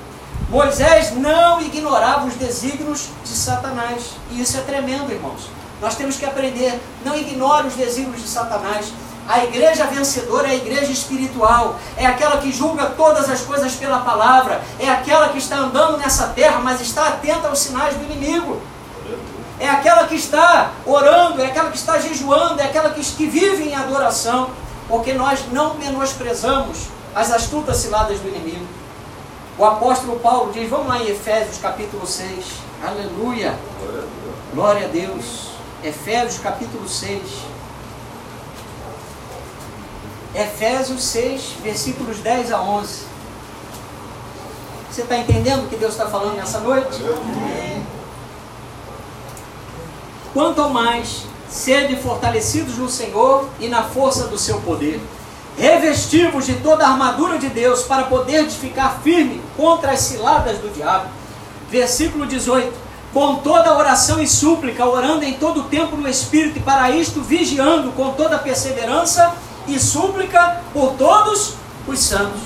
Moisés não ignorava os desígnios de Satanás. E isso é tremendo, irmãos. Nós temos que aprender, não ignore os desígnios de Satanás. A igreja vencedora é a igreja espiritual, é aquela que julga todas as coisas pela palavra, é aquela que está andando nessa terra, mas está atenta aos sinais do inimigo. É aquela que está orando, é aquela que está jejuando, é aquela que, que vive em adoração, porque nós não menosprezamos as astutas ciladas do inimigo. O apóstolo Paulo diz, vamos lá em Efésios capítulo 6. Aleluia. Glória a Deus. Efésios capítulo 6. Efésios 6, versículos 10 a 11. Você está entendendo o que Deus está falando nessa noite? Quanto mais, sede fortalecidos no Senhor e na força do seu poder. Revestivos de toda a armadura de Deus para poder ficar firme contra as ciladas do diabo. Versículo 18. Com toda oração e súplica, orando em todo o tempo no Espírito, e para isto vigiando com toda perseverança e súplica por todos os santos.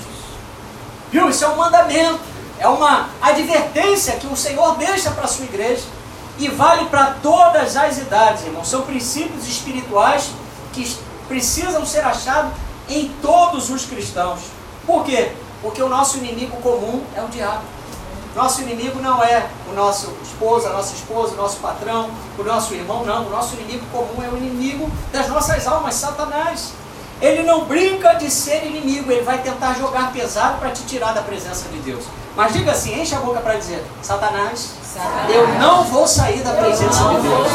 Viu? Isso é um mandamento, é uma advertência que o Senhor deixa para a sua igreja e vale para todas as idades, irmão. São princípios espirituais que precisam ser achados em todos os cristãos. Por quê? Porque o nosso inimigo comum é o diabo. Nosso inimigo não é o nosso esposo, a nossa esposa, o nosso patrão, o nosso irmão, não. O nosso inimigo comum é o inimigo das nossas almas, Satanás. Ele não brinca de ser inimigo, ele vai tentar jogar pesado para te tirar da presença de Deus. Mas diga assim, enche a boca para dizer, Satanás, Satanás, eu não vou sair da presença de Deus.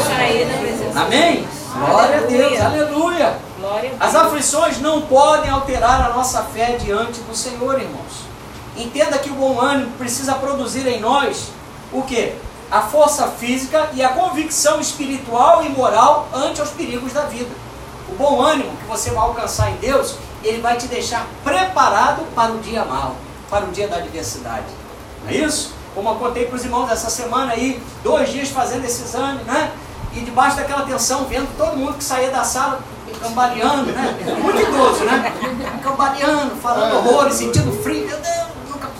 Presença Amém? Glória a Deus, aleluia. Glória As aflições não podem alterar a nossa fé diante do Senhor, irmãos. Entenda que o bom ânimo precisa produzir em nós o que? A força física e a convicção espiritual e moral ante os perigos da vida. O bom ânimo que você vai alcançar em Deus, ele vai te deixar preparado para o dia mal, para o dia da adversidade. Não é isso? Como eu contei para os irmãos essa semana aí, dois dias fazendo esse exame, né? E debaixo daquela tensão, vendo todo mundo que saía da sala cambaleando, né? Muito idoso, né? Cambaleando, falando horrores, sentindo frio. Meu Deus,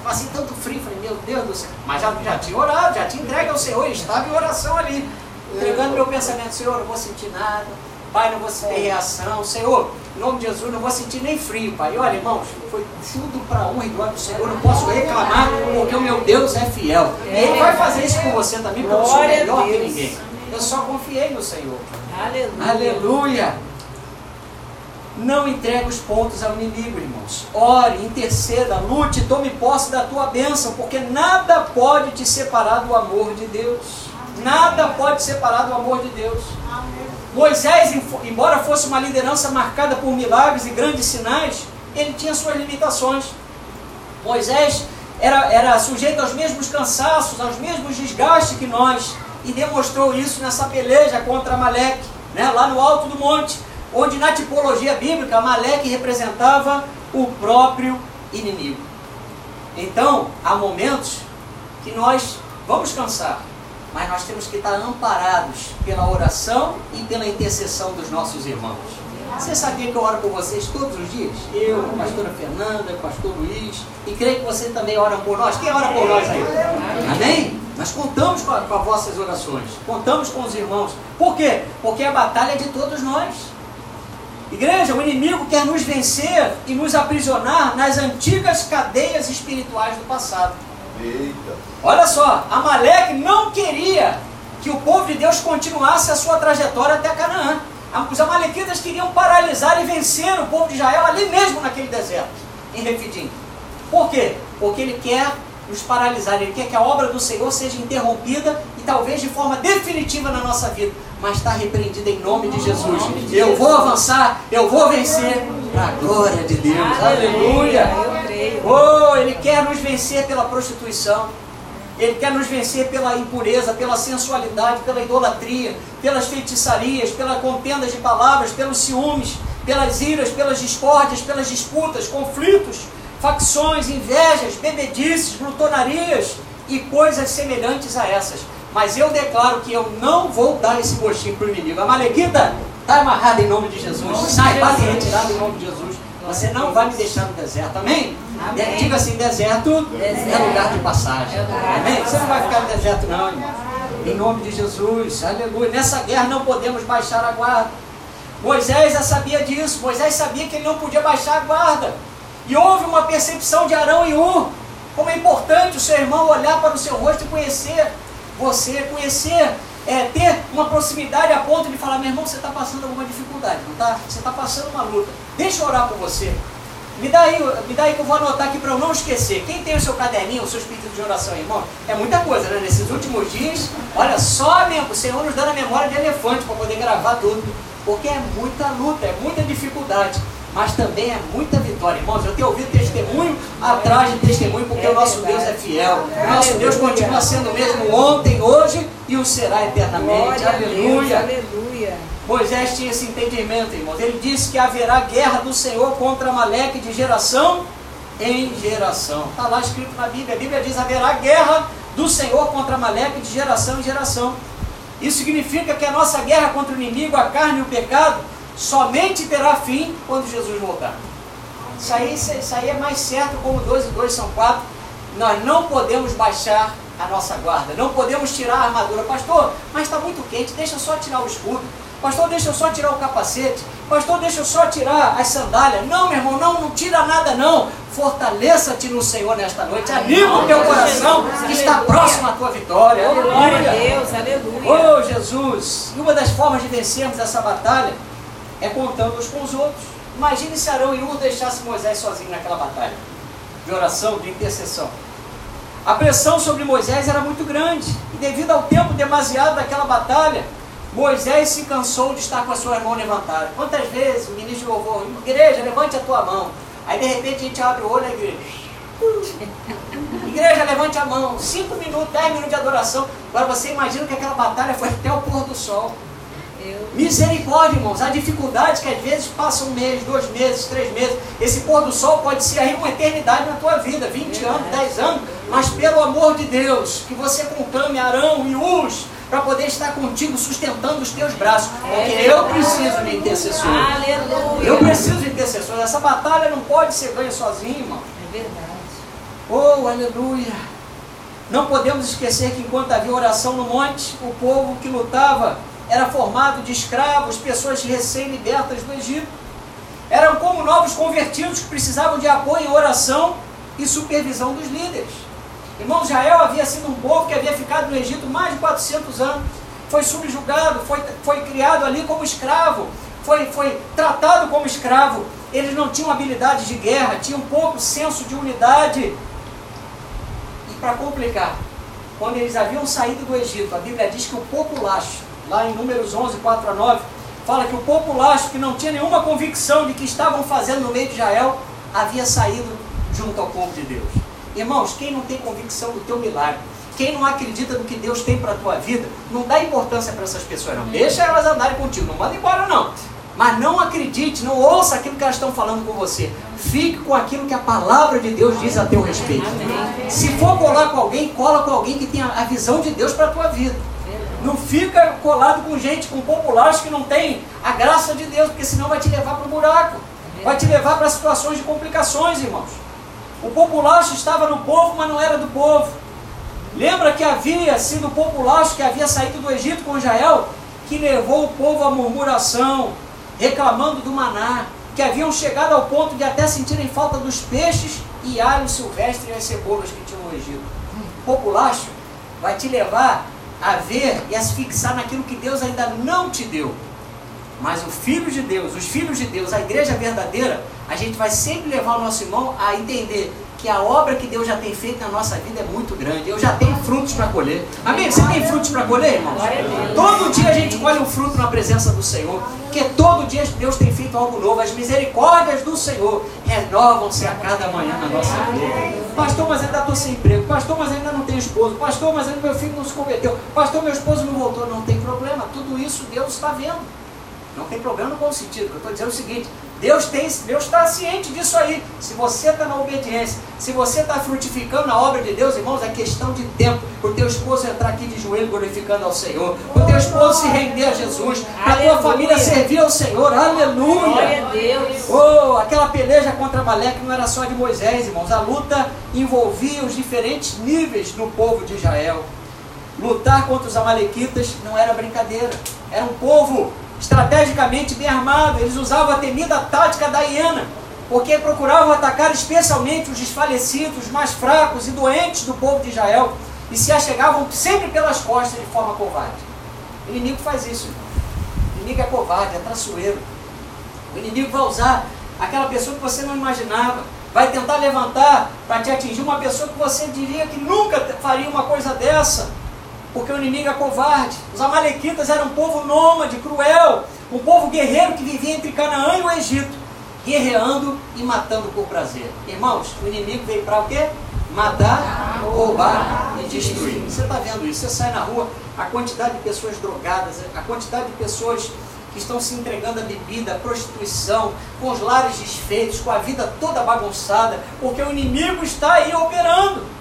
passei tanto frio. Falei, meu Deus do céu. Mas já, já tinha orado, já tinha entregue ao Senhor, estava em oração ali. Entregando meu pensamento, Senhor, não vou sentir nada Pai, não vou ter reação. Senhor, em nome de Jesus, não vou sentir nem frio, Pai. E olha, irmãos, foi tudo para honra e glória do Senhor. Não posso reclamar, porque o meu Deus é fiel. E Ele vai fazer isso com você também, porque eu sou melhor que ninguém. Eu só confiei no Senhor. Aleluia. Aleluia. Não entregue os pontos ao inimigo, irmãos. Ore, interceda, lute, tome posse da tua bênção, porque nada pode te separar do amor de Deus. Nada pode separar do amor de Deus. Moisés, embora fosse uma liderança marcada por milagres e grandes sinais, ele tinha suas limitações. Moisés era, era sujeito aos mesmos cansaços, aos mesmos desgastes que nós, e demonstrou isso nessa peleja contra Amaleque, né, lá no alto do monte, onde na tipologia bíblica Amaleque representava o próprio inimigo. Então, há momentos que nós vamos cansar, mas nós temos que estar amparados pela oração e pela intercessão dos nossos irmãos. Você sabia que eu oro por vocês todos os dias? Eu, a pastora Fernanda, o pastor Luiz, e creio que você também ora por nós. Quem ora por nós aí? Amém? Nós contamos com, a, com as vossas orações, contamos com os irmãos. Por quê? Porque a batalha é de todos nós. Igreja, o inimigo quer nos vencer e nos aprisionar nas antigas cadeias espirituais do passado. Eita. Olha só, Amaleque não queria que o povo de Deus continuasse a sua trajetória até Canaã. Os amalequitas queriam paralisar e vencer o povo de Israel ali mesmo naquele deserto, em Refidim. Por quê? Porque ele quer nos paralisar, ele quer que a obra do Senhor seja interrompida e talvez de forma definitiva na nossa vida, mas está repreendida em nome de Jesus. Eu vou avançar, eu vou vencer, para a glória de Deus. Aleluia. Oh, ele quer nos vencer pela prostituição. Ele quer nos vencer pela impureza, pela sensualidade, pela idolatria, pelas feitiçarias, pela contenda de palavras, pelos ciúmes, pelas iras, pelas discórdias, pelas disputas, conflitos, facções, invejas, bebedices, glutonarias e coisas semelhantes a essas. Mas eu declaro que eu não vou dar esse gostinho para o inimigo. A Malequita está amarrada em nome de Jesus. Sai, vai retirada em nome de Jesus. Você não vai me deixar no deserto, amém? amém. Diga assim, deserto, deserto, é lugar de passagem. É amém? Você não vai ficar no deserto não, irmão. Em nome de Jesus, aleluia. Nessa guerra não podemos baixar a guarda. Moisés já sabia disso. Moisés sabia que ele não podia baixar a guarda. E houve uma percepção de Arão e Ur. Como é importante o seu irmão olhar para o seu rosto e conhecer você, conhecer é, ter uma proximidade a ponto de falar, meu irmão, você está passando alguma dificuldade, não está? Você está passando uma luta. Deixa eu orar por você. Me dá aí, me dá aí que eu vou anotar aqui para eu não esquecer. Quem tem o seu caderninho, o seu espírito de oração, irmão? É muita coisa, né? Nesses últimos dias, olha só mesmo, o Senhor nos dando a memória de elefante para poder gravar tudo. Porque é muita luta, é muita dificuldade, mas também é muita vitória. Irmãos, eu tenho ouvido testemunho atrás de testemunho, porque é o nosso Deus é fiel. O nosso Deus continua sendo o mesmo ontem, hoje e o será eternamente. Glória aleluia. Deus, aleluia. Moisés tinha esse entendimento, irmãos. Ele disse que haverá guerra do Senhor contra Amaleque de geração em geração. Está lá escrito na Bíblia. A Bíblia diz: haverá guerra do Senhor contra Amaleque de geração em geração. Isso significa que a nossa guerra contra o inimigo, a carne e o pecado, somente terá fim quando Jesus voltar. Isso aí, isso aí é mais certo, como dois e dois são quatro. Nós não podemos baixar a nossa guarda, não podemos tirar a armadura. Pastor, mas está muito quente, deixa eu só tirar o escudo. Pastor, deixa eu só tirar o capacete. Pastor, deixa eu só tirar as sandálias. Não, meu irmão, não, não tira nada não. Fortaleça-te no Senhor nesta noite. Anima o teu coração que está próximo à tua vitória. Glória a Aleluia. Deus, aleluia. Oh Jesus! E uma das formas de vencermos essa batalha é contando uns com os outros. Imagine se Arão e Ur deixassem Moisés sozinho naquela batalha de oração, de intercessão. A pressão sobre Moisés era muito grande e devido ao tempo demasiado daquela batalha, Moisés se cansou de estar com a sua mão levantada. Quantas vezes o ministro de louvor, igreja, levante a tua mão. Aí de repente a gente abre o olho e igreja. Igreja, levante a mão. Cinco minutos, dez minutos de adoração. Agora você imagina que aquela batalha foi até o pôr do sol. Misericórdia, irmãos. Há dificuldades que às vezes passam um mês, dois meses, três meses. Esse pôr do sol pode ser aí uma eternidade na tua vida, 20 anos, 10 anos. Mas pelo amor de Deus, que você conclame Arão e Uz para poder estar contigo, sustentando os teus braços. Porque eu preciso de intercessor. Aleluia. Eu preciso de intercessor. Essa batalha não pode ser ganha sozinho, irmão. É verdade. Oh, aleluia! Não podemos esquecer que enquanto havia oração no monte, o povo que lutava era formado de escravos, pessoas recém-libertas do Egito. Eram como novos convertidos que precisavam de apoio oração e supervisão dos líderes. Irmão, Israel havia sido um povo que havia ficado no Egito mais de 400 anos. Foi subjugado, foi, foi criado ali como escravo, foi, foi tratado como escravo. Eles não tinham habilidade de guerra, tinham pouco senso de unidade. E para complicar, quando eles haviam saído do Egito, a Bíblia diz que o populacho, lá em Números 11, 4 a 9, fala que o populacho, que não tinha nenhuma convicção de que estavam fazendo no meio de Israel, havia saído junto ao povo de Deus. Irmãos, quem não tem convicção do teu milagre, quem não acredita no que Deus tem para a tua vida, não dá importância para essas pessoas, não. Deixa elas andarem contigo, não manda embora, não. Mas não acredite, não ouça aquilo que elas estão falando com você. Fique com aquilo que a palavra de Deus diz a teu respeito. Se for colar com alguém, cola com alguém que tenha a visão de Deus para a tua vida. Não fica colado com gente, com populares que não tem a graça de Deus, porque senão vai te levar para o buraco. Vai te levar para situações de complicações, irmãos. O populacho estava no povo, mas não era do povo. Lembra que havia sido o populacho que havia saído do Egito com Israel, que levou o povo à murmuração, reclamando do maná, que haviam chegado ao ponto de até sentirem falta dos peixes e alho silvestre e as cebolas que tinham no Egito. O populacho vai te levar a ver e a se fixar naquilo que Deus ainda não te deu. Mas o Filho de Deus, os filhos de Deus, a igreja verdadeira, a gente vai sempre levar o nosso irmão a entender que a obra que Deus já tem feito na nossa vida é muito grande. Eu já tenho frutos para colher. Amém? Você tem frutos para colher, irmãos? Todo dia a gente colhe um fruto na presença do Senhor. Porque todo dia Deus tem feito algo novo. As misericórdias do Senhor renovam-se a cada manhã na nossa vida. Pastor, mas ainda estou sem emprego. Pastor, mas ainda não tenho esposo. Pastor, mas ainda meu filho não se converteu. Pastor, meu esposo não voltou. Não tem problema. Tudo isso Deus está vendo. Não tem problema no bom sentido. Eu estou dizendo o seguinte: Deus tem, Deus está ciente disso aí. Se você está na obediência, se você está frutificando na obra de Deus, irmãos, é questão de tempo. Para o teu esposo entrar aqui de joelho glorificando ao Senhor, para o teu esposo se render a Jesus, para a tua família servir ao Senhor. Aleluia! Glória a Deus. Oh, aquela peleja contra Maleque não era só de Moisés, irmãos. A luta envolvia os diferentes níveis no povo de Israel. Lutar contra os amalequitas não era brincadeira. Era um povo estrategicamente bem armado. Eles usavam a temida tática da hiena, porque procuravam atacar especialmente os desfalecidos, os mais fracos e doentes do povo de Israel, e se achegavam sempre pelas costas de forma covarde. O inimigo faz isso. O inimigo é covarde, é traiçoeiro. O inimigo vai usar aquela pessoa que você não imaginava. Vai tentar levantar para te atingir uma pessoa que você diria que nunca faria uma coisa dessa, porque o inimigo é covarde. Os Amalequitas eram um povo nômade, cruel, um povo guerreiro que vivia entre Canaã e o Egito, guerreando e matando por prazer. Irmãos, o inimigo veio para o quê? Matar, roubar e destruir. Você está vendo isso? Você sai na rua, a quantidade de pessoas drogadas, a quantidade de pessoas que estão se entregando à bebida, à prostituição, com os lares desfeitos, com a vida toda bagunçada, porque o inimigo está aí operando.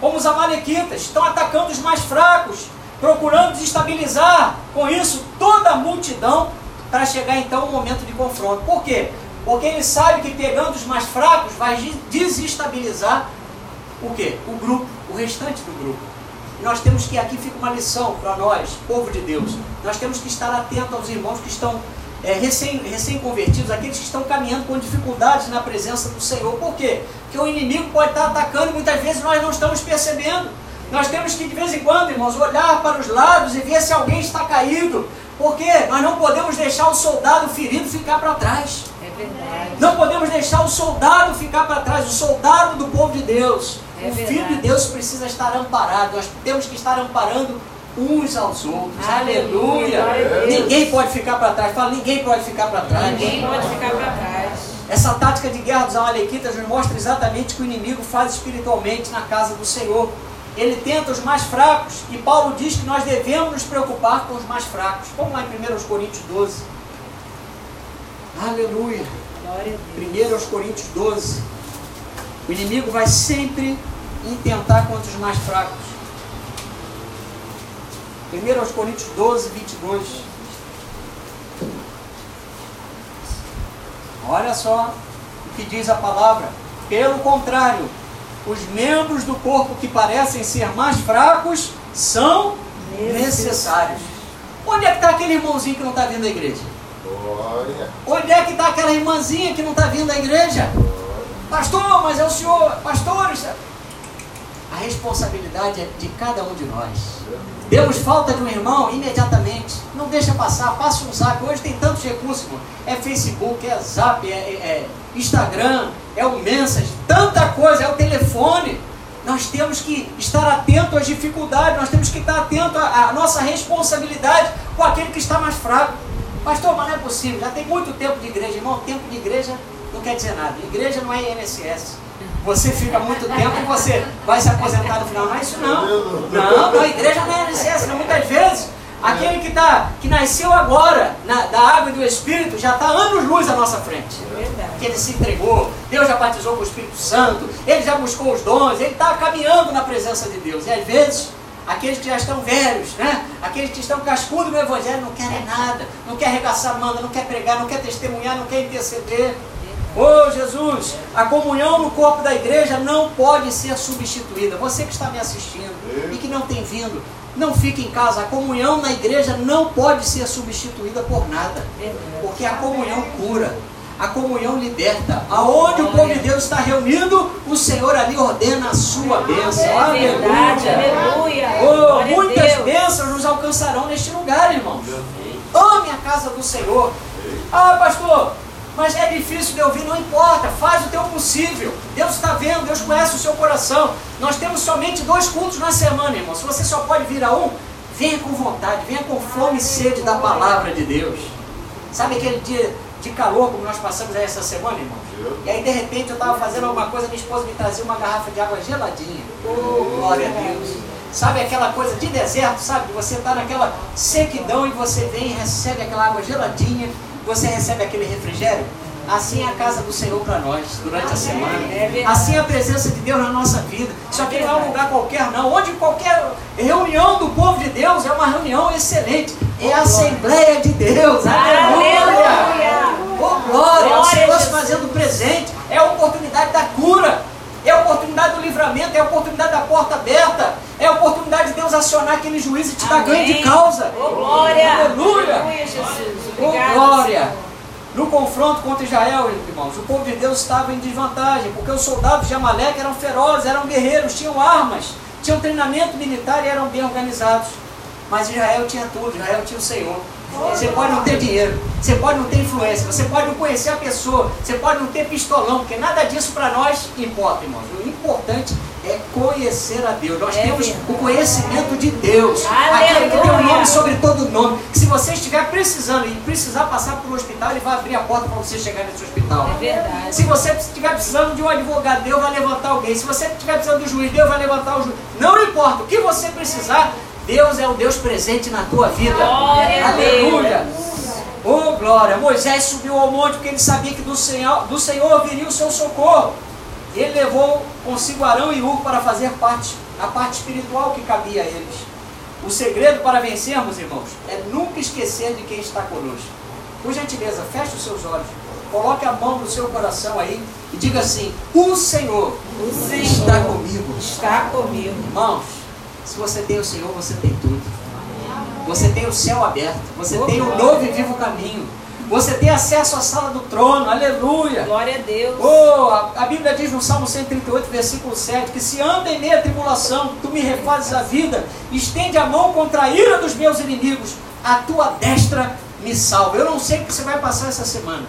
Como os amalequitas, estão atacando os mais fracos, procurando desestabilizar com isso toda a multidão para chegar então o momento de confronto. Por quê? Porque ele sabe que pegando os mais fracos vai desestabilizar o quê? O grupo, o restante do grupo. Nós temos que, aqui fica uma lição para nós, povo de Deus, nós temos que estar atentos aos irmãos que estão é, recém, recém-convertidos, aqueles que estão caminhando com dificuldades na presença do Senhor. Por quê? Porque o inimigo pode estar atacando e muitas vezes nós não estamos percebendo. Nós temos que, de vez em quando, irmãos, olhar para os lados e ver se alguém está caído. Porque nós não podemos deixar o soldado ferido ficar para trás. É verdade. Não podemos deixar o soldado ficar para trás, o soldado do povo de Deus. É o Filho verdade. de Deus precisa estar amparado. Nós temos que estar amparando uns aos outros. Aleluia, glória a Deus. Ninguém pode ficar para trás. Fala, ninguém pode ficar para trás. Ninguém pode ficar para trás. Essa tática de guerra dos Amalequitas nos mostra exatamente o que o inimigo faz espiritualmente na casa do Senhor. Ele tenta os mais fracos e Paulo diz que nós devemos nos preocupar com os mais fracos. Vamos lá em 1 Coríntios 12. Aleluia. Glória a Deus. 1 Coríntios 12. O inimigo vai sempre intentar contra os mais fracos. 1 Coríntios 12, 22. Olha só o que diz a palavra. Pelo contrário, os membros do corpo que parecem ser mais fracos são necessários. Onde é que está aquele irmãozinho que não está vindo à igreja? Glória. Onde é que está aquela irmãzinha que não está vindo à igreja? Pastor, mas é o senhor, pastor. isso é- A responsabilidade é de cada um de nós. Demos falta de um irmão imediatamente. Não deixa passar, passa um zap. Hoje tem tantos recursos, irmão. É Facebook, é zap, é, é- é Instagram, é o message, tanta coisa, é o telefone. Nós temos que estar atento às dificuldades, nós temos que estar atento à, à nossa responsabilidade com aquele que está mais fraco. Pastor, mas não é possível, já tem muito tempo de igreja, irmão. Tempo de igreja não quer dizer nada. Igreja não é INSS. Você fica muito tempo e você vai se aposentar no final. Não é isso não. Não, a igreja não é INSS, não. Muitas vezes, aquele que, tá, que nasceu agora na- da água e do Espírito já está anos-luz à nossa frente que ele se entregou, Deus já batizou com o Espírito Santo, ele já buscou os dons, ele está caminhando na presença de Deus. E às vezes, aqueles que já estão velhos, né? aqueles que estão cascudos no Evangelho, não querem nada, não quer arregaçar manda, não quer pregar, não quer testemunhar, não quer interceder. Ô Jesus, a comunhão no corpo da igreja não pode ser substituída. Você que está me assistindo e que não tem vindo, não fique em casa. A comunhão na igreja não pode ser substituída por nada. Porque a comunhão cura, a comunhão liberta. Aonde o povo de Deus está reunido, o Senhor ali ordena a sua bênção. É verdade. Aleluia. Oh, muitas bênçãos nos alcançarão neste lugar, irmãos. Ame a casa do Senhor. Ah, pastor, mas é difícil de ouvir, não importa, faz o teu possível. Deus está vendo, Deus conhece o seu coração. Nós temos somente dois cultos na semana, irmão. Se você só pode vir a um, venha com vontade, venha com fome e sede da palavra de Deus. Sabe aquele dia de calor como nós passamos aí essa semana, irmão? E aí de repente eu estava fazendo alguma coisa, minha esposa me trazia uma garrafa de água geladinha. Glória a Deus. Sabe aquela coisa de deserto, sabe? Você está naquela sequidão e você vem e recebe aquela água geladinha, você recebe aquele refrigério. Assim é a casa do Senhor para nós durante a semana. É. Assim é a presença de Deus na nossa vida. Isso aqui não é um lugar qualquer, não. Onde qualquer reunião do povo de Deus é uma reunião excelente. É a Assembleia de Deus. Aleluia! Aleluia. Oh, glória! É o Senhor se fazendo presente. É a oportunidade da cura. É a oportunidade do livramento. É a oportunidade da porta aberta. É a oportunidade de Deus acionar aquele juiz e te dar ganho de causa. Oh, glória. Aleluia. Aleluia, Jesus. Oh, glória! Senhor. No confronto contra Israel, irmãos, o povo de Deus estava em desvantagem, porque os soldados de Amaleque eram ferozes, eram guerreiros, tinham armas, tinham treinamento militar e eram bem organizados. Mas Israel tinha tudo, Israel tinha o Senhor. Você pode não ter dinheiro, você pode não ter influência, você pode não conhecer a pessoa, você pode não ter pistolão, porque nada disso para nós importa, irmãos. O importante é conhecer a Deus. Nós é temos verdade. o conhecimento de Deus. Aquele que tem o um nome sobre todo nome. Que se você estiver precisando e precisar passar por um hospital, ele vai abrir a porta para você chegar nesse hospital. É verdade. Se você estiver precisando de um advogado, Deus vai levantar alguém. Se você estiver precisando de um juiz, Deus vai levantar o juiz. Não importa o que você precisar, Deus é o Deus presente na tua vida. Glória Aleluia. Oh, glória. Moisés subiu ao monte porque ele sabia que do Senhor, do Senhor viria o seu socorro. Ele levou consigo Arão e Ur para fazer parte, a parte espiritual que cabia a eles. O segredo para vencermos, irmãos, é nunca esquecer de quem está conosco. Por gentileza, feche os seus olhos, coloque a mão no seu coração aí e diga assim: O Senhor, o Senhor está comigo. Está comigo. Irmãos, se você tem o Senhor, você tem tudo. Você tem o céu aberto, você tem o novo e vivo caminho. Você tem acesso à sala do trono, aleluia. Glória a Deus. Oh, a, a, Bíblia diz no Salmo 138, versículo 7, que se anda em meia tribulação, tu me refazes a vida, estende a mão contra a ira dos meus inimigos, a tua destra me salva. Eu não sei o que você vai passar essa semana.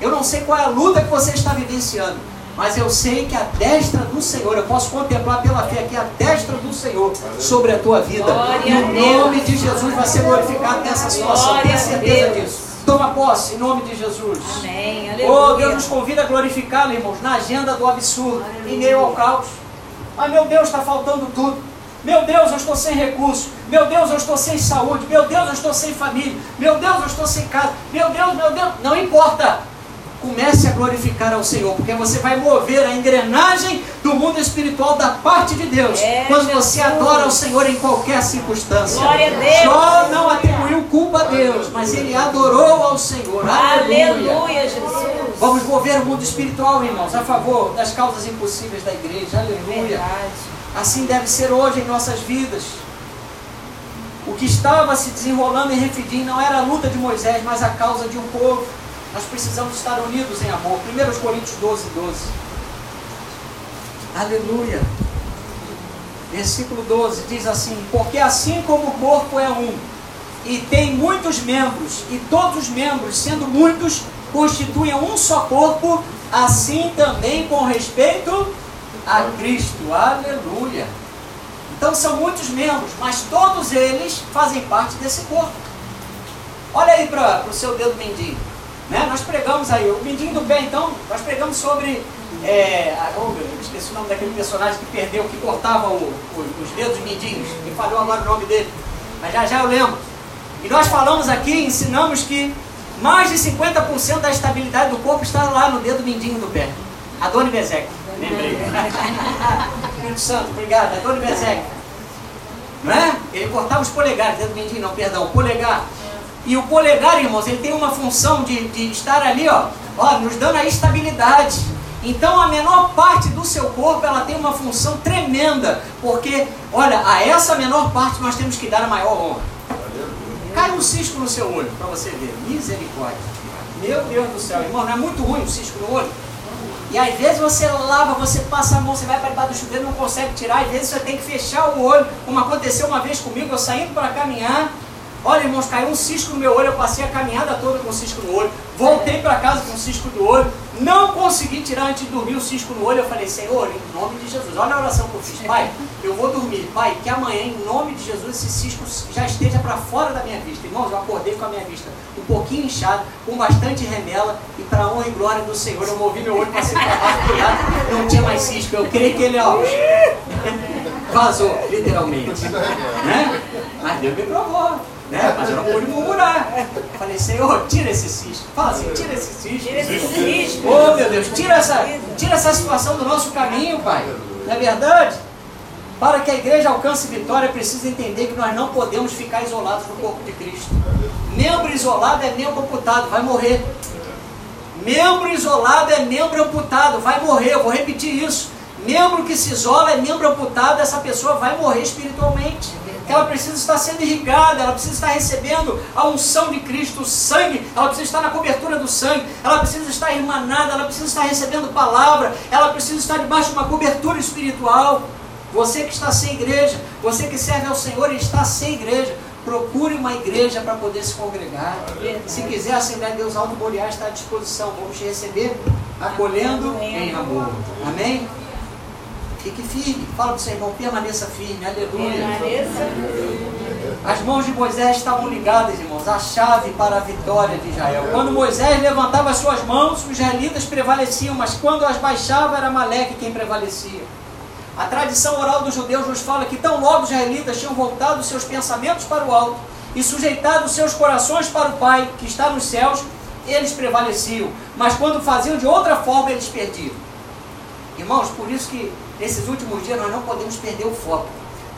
Eu não sei qual é a luta que você está vivenciando. Mas eu sei que a destra do Senhor, eu posso contemplar pela fé aqui a destra do Senhor sobre a tua vida. Glória e o nome de Jesus vai ser glorificado nessa situação. Tenha certeza disso. Toma posse em nome de Jesus. Amém. Aleluia. Oh, Deus nos convida a glorificá-lo, irmãos, na agenda do absurdo, Aleluia. em meio ao caos. Mas meu Deus, está faltando tudo. Meu Deus, eu estou sem recurso. Meu Deus, eu estou sem saúde. Meu Deus, eu estou sem família. Meu Deus, eu estou sem casa. Meu Deus, meu Deus. Não importa comece a glorificar ao Senhor, porque você vai mover a engrenagem do mundo espiritual da parte de Deus. É, quando você adora ao Senhor em qualquer circunstância. Glória a Deus. Jó não atribuiu culpa a Deus, mas ele adorou ao Senhor. Aleluia, Aleluia Jesus. Vamos mover o mundo espiritual, irmãos, a favor das causas impossíveis da igreja. Aleluia. Verdade. Assim deve ser hoje em nossas vidas. O que estava se desenrolando em Refidim não era a luta de Moisés, mas a causa de um povo. Nós precisamos estar unidos em amor. 1 Coríntios 12, 12. Aleluia. Versículo 12 diz assim: Porque assim como o corpo é um, e tem muitos membros, e todos os membros, sendo muitos, constituem um só corpo, assim também com respeito a Cristo. Aleluia. Então são muitos membros, mas todos eles fazem parte desse corpo. Olha aí para o seu dedo mindinho. Né? Nós pregamos aí, o Mindinho do Pé, então, nós pregamos sobre. É, oh, eu esqueci o nome daquele personagem que perdeu, que cortava o, o, os dedos mindinhos, me falhou agora o nome dele, mas já já eu lembro. E nós falamos aqui, ensinamos que mais de 50% da estabilidade do corpo está lá no dedo mindinho do pé. Adoni Bezek, lembrei. Espírito Santo, obrigado, Adoni Bezek. Não é? Ele cortava os polegares, dedo mindinho não, perdão, polegar. E o polegar, irmãos, ele tem uma função de, de estar ali, ó, ó, nos dando a estabilidade. Então a menor parte do seu corpo ela tem uma função tremenda, porque, olha, a essa menor parte nós temos que dar a maior honra. Cai um cisco no seu olho, para você ver. Misericórdia. Meu Deus do céu, irmão, não é muito ruim o cisco no olho? E às vezes você lava, você passa a mão, você vai para debaixo do chuveiro, não consegue tirar, às vezes você tem que fechar o olho, como aconteceu uma vez comigo, eu saindo para caminhar, Olha, irmãos, caiu um cisco no meu olho, eu passei a caminhada toda com um cisco no olho, voltei para casa com um cisco no olho, não consegui tirar antes de dormir o cisco no olho. Eu falei, Senhor, em nome de Jesus, olha a oração que eu fiz, Pai, eu vou dormir, Pai, que amanhã, em nome de Jesus, esse cisco já esteja para fora da minha vista. Irmãos, eu acordei com a minha vista um pouquinho inchada, com bastante remela, e para honra e glória do Senhor, eu movi meu olho, para baixo, cuidado, não tinha mais cisco. Eu creio que ele, ó, vazou, literalmente. Né? Mas Deus me provou. Né? Mas eu não pude murmurar. Falei, Senhor, tira esse cisco. Fala assim, tira esse cisco. Tira esse cisco. Oh, meu Deus, tira essa, tira essa situação do nosso caminho, Pai. Não é verdade? Para que a igreja alcance vitória, precisa entender que nós não podemos ficar isolados no corpo de Cristo. Membro isolado é membro amputado, vai morrer. Membro isolado é membro amputado, vai morrer. Eu vou repetir isso. Membro que se isola é membro amputado, essa pessoa vai morrer espiritualmente ela precisa estar sendo irrigada, ela precisa estar recebendo a unção de Cristo, o sangue, ela precisa estar na cobertura do sangue, ela precisa estar irmanada, ela precisa estar recebendo palavra, ela precisa estar debaixo de uma cobertura espiritual. Você que está sem igreja, você que serve ao Senhor e está sem igreja, Procure uma igreja para poder se congregar. Se quiser, a Assembleia de Deus Alto Boreal está à disposição. Vamos te receber acolhendo em amor. Amém? Fique firme. Fala para o seu irmão, permaneça firme. Aleluia. As mãos de Moisés estavam ligadas, irmãos, a chave para a vitória de Israel. Quando Moisés levantava as suas mãos, os israelitas prevaleciam, mas quando as baixava, era Maleque quem prevalecia. A tradição oral dos judeus nos fala que tão logo os israelitas tinham voltado seus pensamentos para o alto e sujeitado seus corações para o Pai, que está nos céus, eles prevaleciam. Mas quando faziam de outra forma, eles perdiam. Irmãos, por isso que nesses últimos dias nós não podemos perder o foco.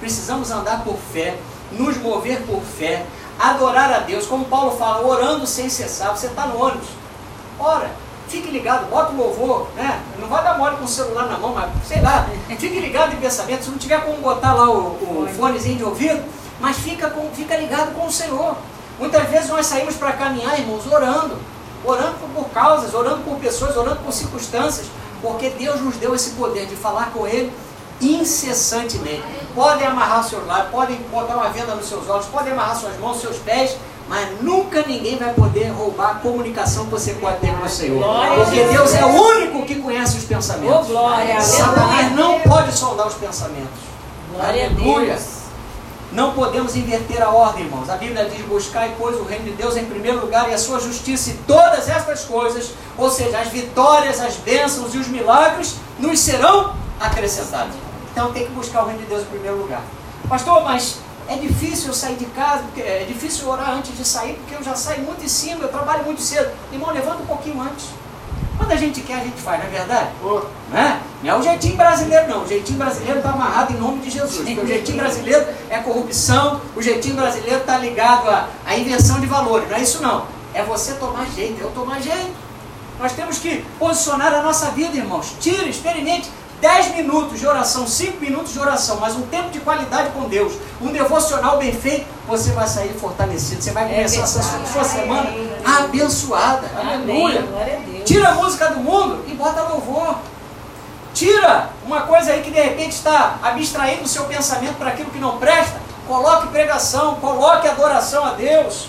Precisamos andar por fé, nos mover por fé, adorar a Deus, como Paulo fala, orando sem cessar. Você está no ônibus, ora, fique ligado, bota o louvor, né? Não vai dar mole com o celular na mão, mas sei lá, fique ligado em pensamento. Se não tiver como botar lá o, o fonezinho de ouvido, mas fica, com, fica ligado com o Senhor. Muitas vezes nós saímos para caminhar, irmãos, orando, orando por, por causas, orando por pessoas, orando por circunstâncias, porque Deus nos deu esse poder de falar com Ele incessantemente. Podem amarrar seus lábios, podem botar uma venda nos seus olhos, podem amarrar suas mãos, seus pés, mas nunca ninguém vai poder roubar a comunicação que você pode ter com o Senhor. Porque Deus é o único que conhece os pensamentos. Satanás não pode soldar os pensamentos. Aleluia. Não podemos inverter a ordem, irmãos. A Bíblia diz: buscar, pois, o reino de Deus em primeiro lugar e a sua justiça, e todas estas coisas, ou seja, as vitórias, as bênçãos e os milagres, nos serão acrescentados. Então tem que buscar o reino de Deus em primeiro lugar. Pastor, mas é difícil eu sair de casa, porque é difícil orar antes de sair, porque eu já saio muito em cima, eu trabalho muito cedo. Irmão, levanta um pouquinho antes. Quando a gente quer, a gente faz, não é verdade? Oh. Não, é? não é o jeitinho brasileiro, não. O jeitinho brasileiro está amarrado em nome de Jesus. Porque o jeitinho brasileiro é corrupção, o jeitinho brasileiro está ligado à, à inversão de valores. Não é isso, não. É você tomar jeito, eu tomar jeito. Nós temos que posicionar a nossa vida, irmãos. Tire, experimente. 10 minutos de oração, 5 minutos de oração, mas um tempo de qualidade com Deus, um devocional bem feito, você vai sair fortalecido. Você vai é começar é essa sua, sua semana abençoada. Aleluia. Tira a música do mundo e bota louvor. Tira uma coisa aí que de repente está abstraindo o seu pensamento para aquilo que não presta. Coloque pregação, coloque adoração a Deus.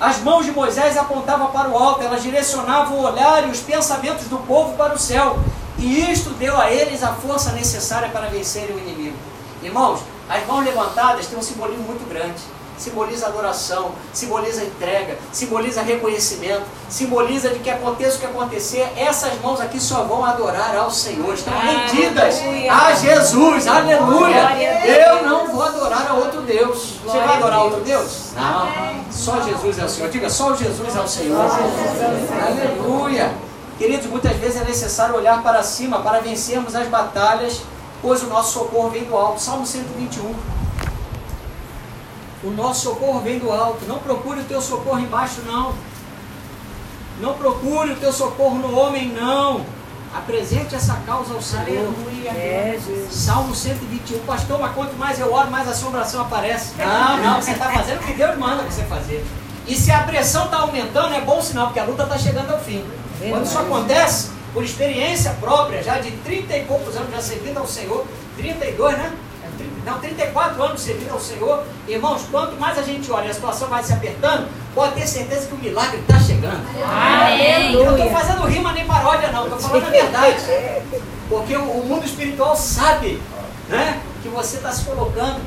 As mãos de Moisés apontavam para o alto, elas direcionavam o olhar e os pensamentos do povo para o céu. E isto deu a eles a força necessária para vencerem o inimigo. Irmãos, as mãos levantadas têm um simbolismo muito grande. Simboliza adoração, simboliza entrega, simboliza reconhecimento, simboliza de que aconteça o que acontecer, essas mãos aqui só vão adorar ao Senhor, estão rendidas a Jesus, aleluia. Eu não vou adorar a outro Deus. Você vai adorar outro Deus? Não, só Jesus é o Senhor. Diga, só Jesus é o Senhor. Aleluia. Queridos, muitas vezes é necessário olhar para cima para vencermos as batalhas, pois o nosso socorro vem do alto. Salmo 121. O nosso socorro vem do alto. Não procure o teu socorro embaixo, não. Não procure o teu socorro no homem, não. Apresente essa causa ao Senhor. Aleluia. É, Salmo 121. Pastor, mas quanto mais eu oro, mais assombração aparece. Não, não. Você está fazendo o que Deus manda você fazer. E se a pressão está aumentando, é bom sinal, porque a luta está chegando ao fim. Quando isso acontece, por experiência própria, já de 30 e poucos anos já servindo ao Senhor, 32, né? Não, 34 anos servindo ao Senhor. Irmãos, quanto mais a gente olha, a situação vai se apertando, pode ter certeza que o milagre está chegando. Amém. Eu não estou fazendo rima nem paródia, não, estou falando a verdade. Porque o, o mundo espiritual sabe né, que você está se colocando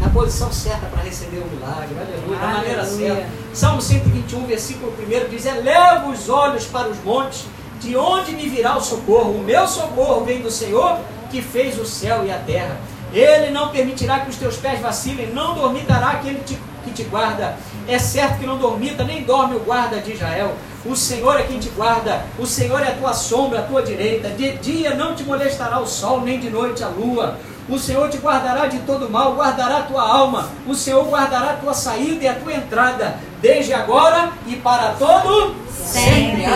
na posição certa para receber o milagre, aleluia, da maneira certa. Salmo 121, versículo 1 diz: Eleva os olhos para os montes, de onde me virá o socorro? O meu socorro vem do Senhor que fez o céu e a terra. Ele não permitirá que os teus pés vacilem, não dormitará aquele que te guarda. É certo que não dormita, nem dorme o guarda de Israel. O Senhor é quem te guarda, o Senhor é a tua sombra, a tua direita. De dia não te molestará o sol, nem de noite a lua. O Senhor te guardará de todo mal, guardará a tua alma. O Senhor guardará a tua saída e a tua entrada, desde agora e para todo sempre.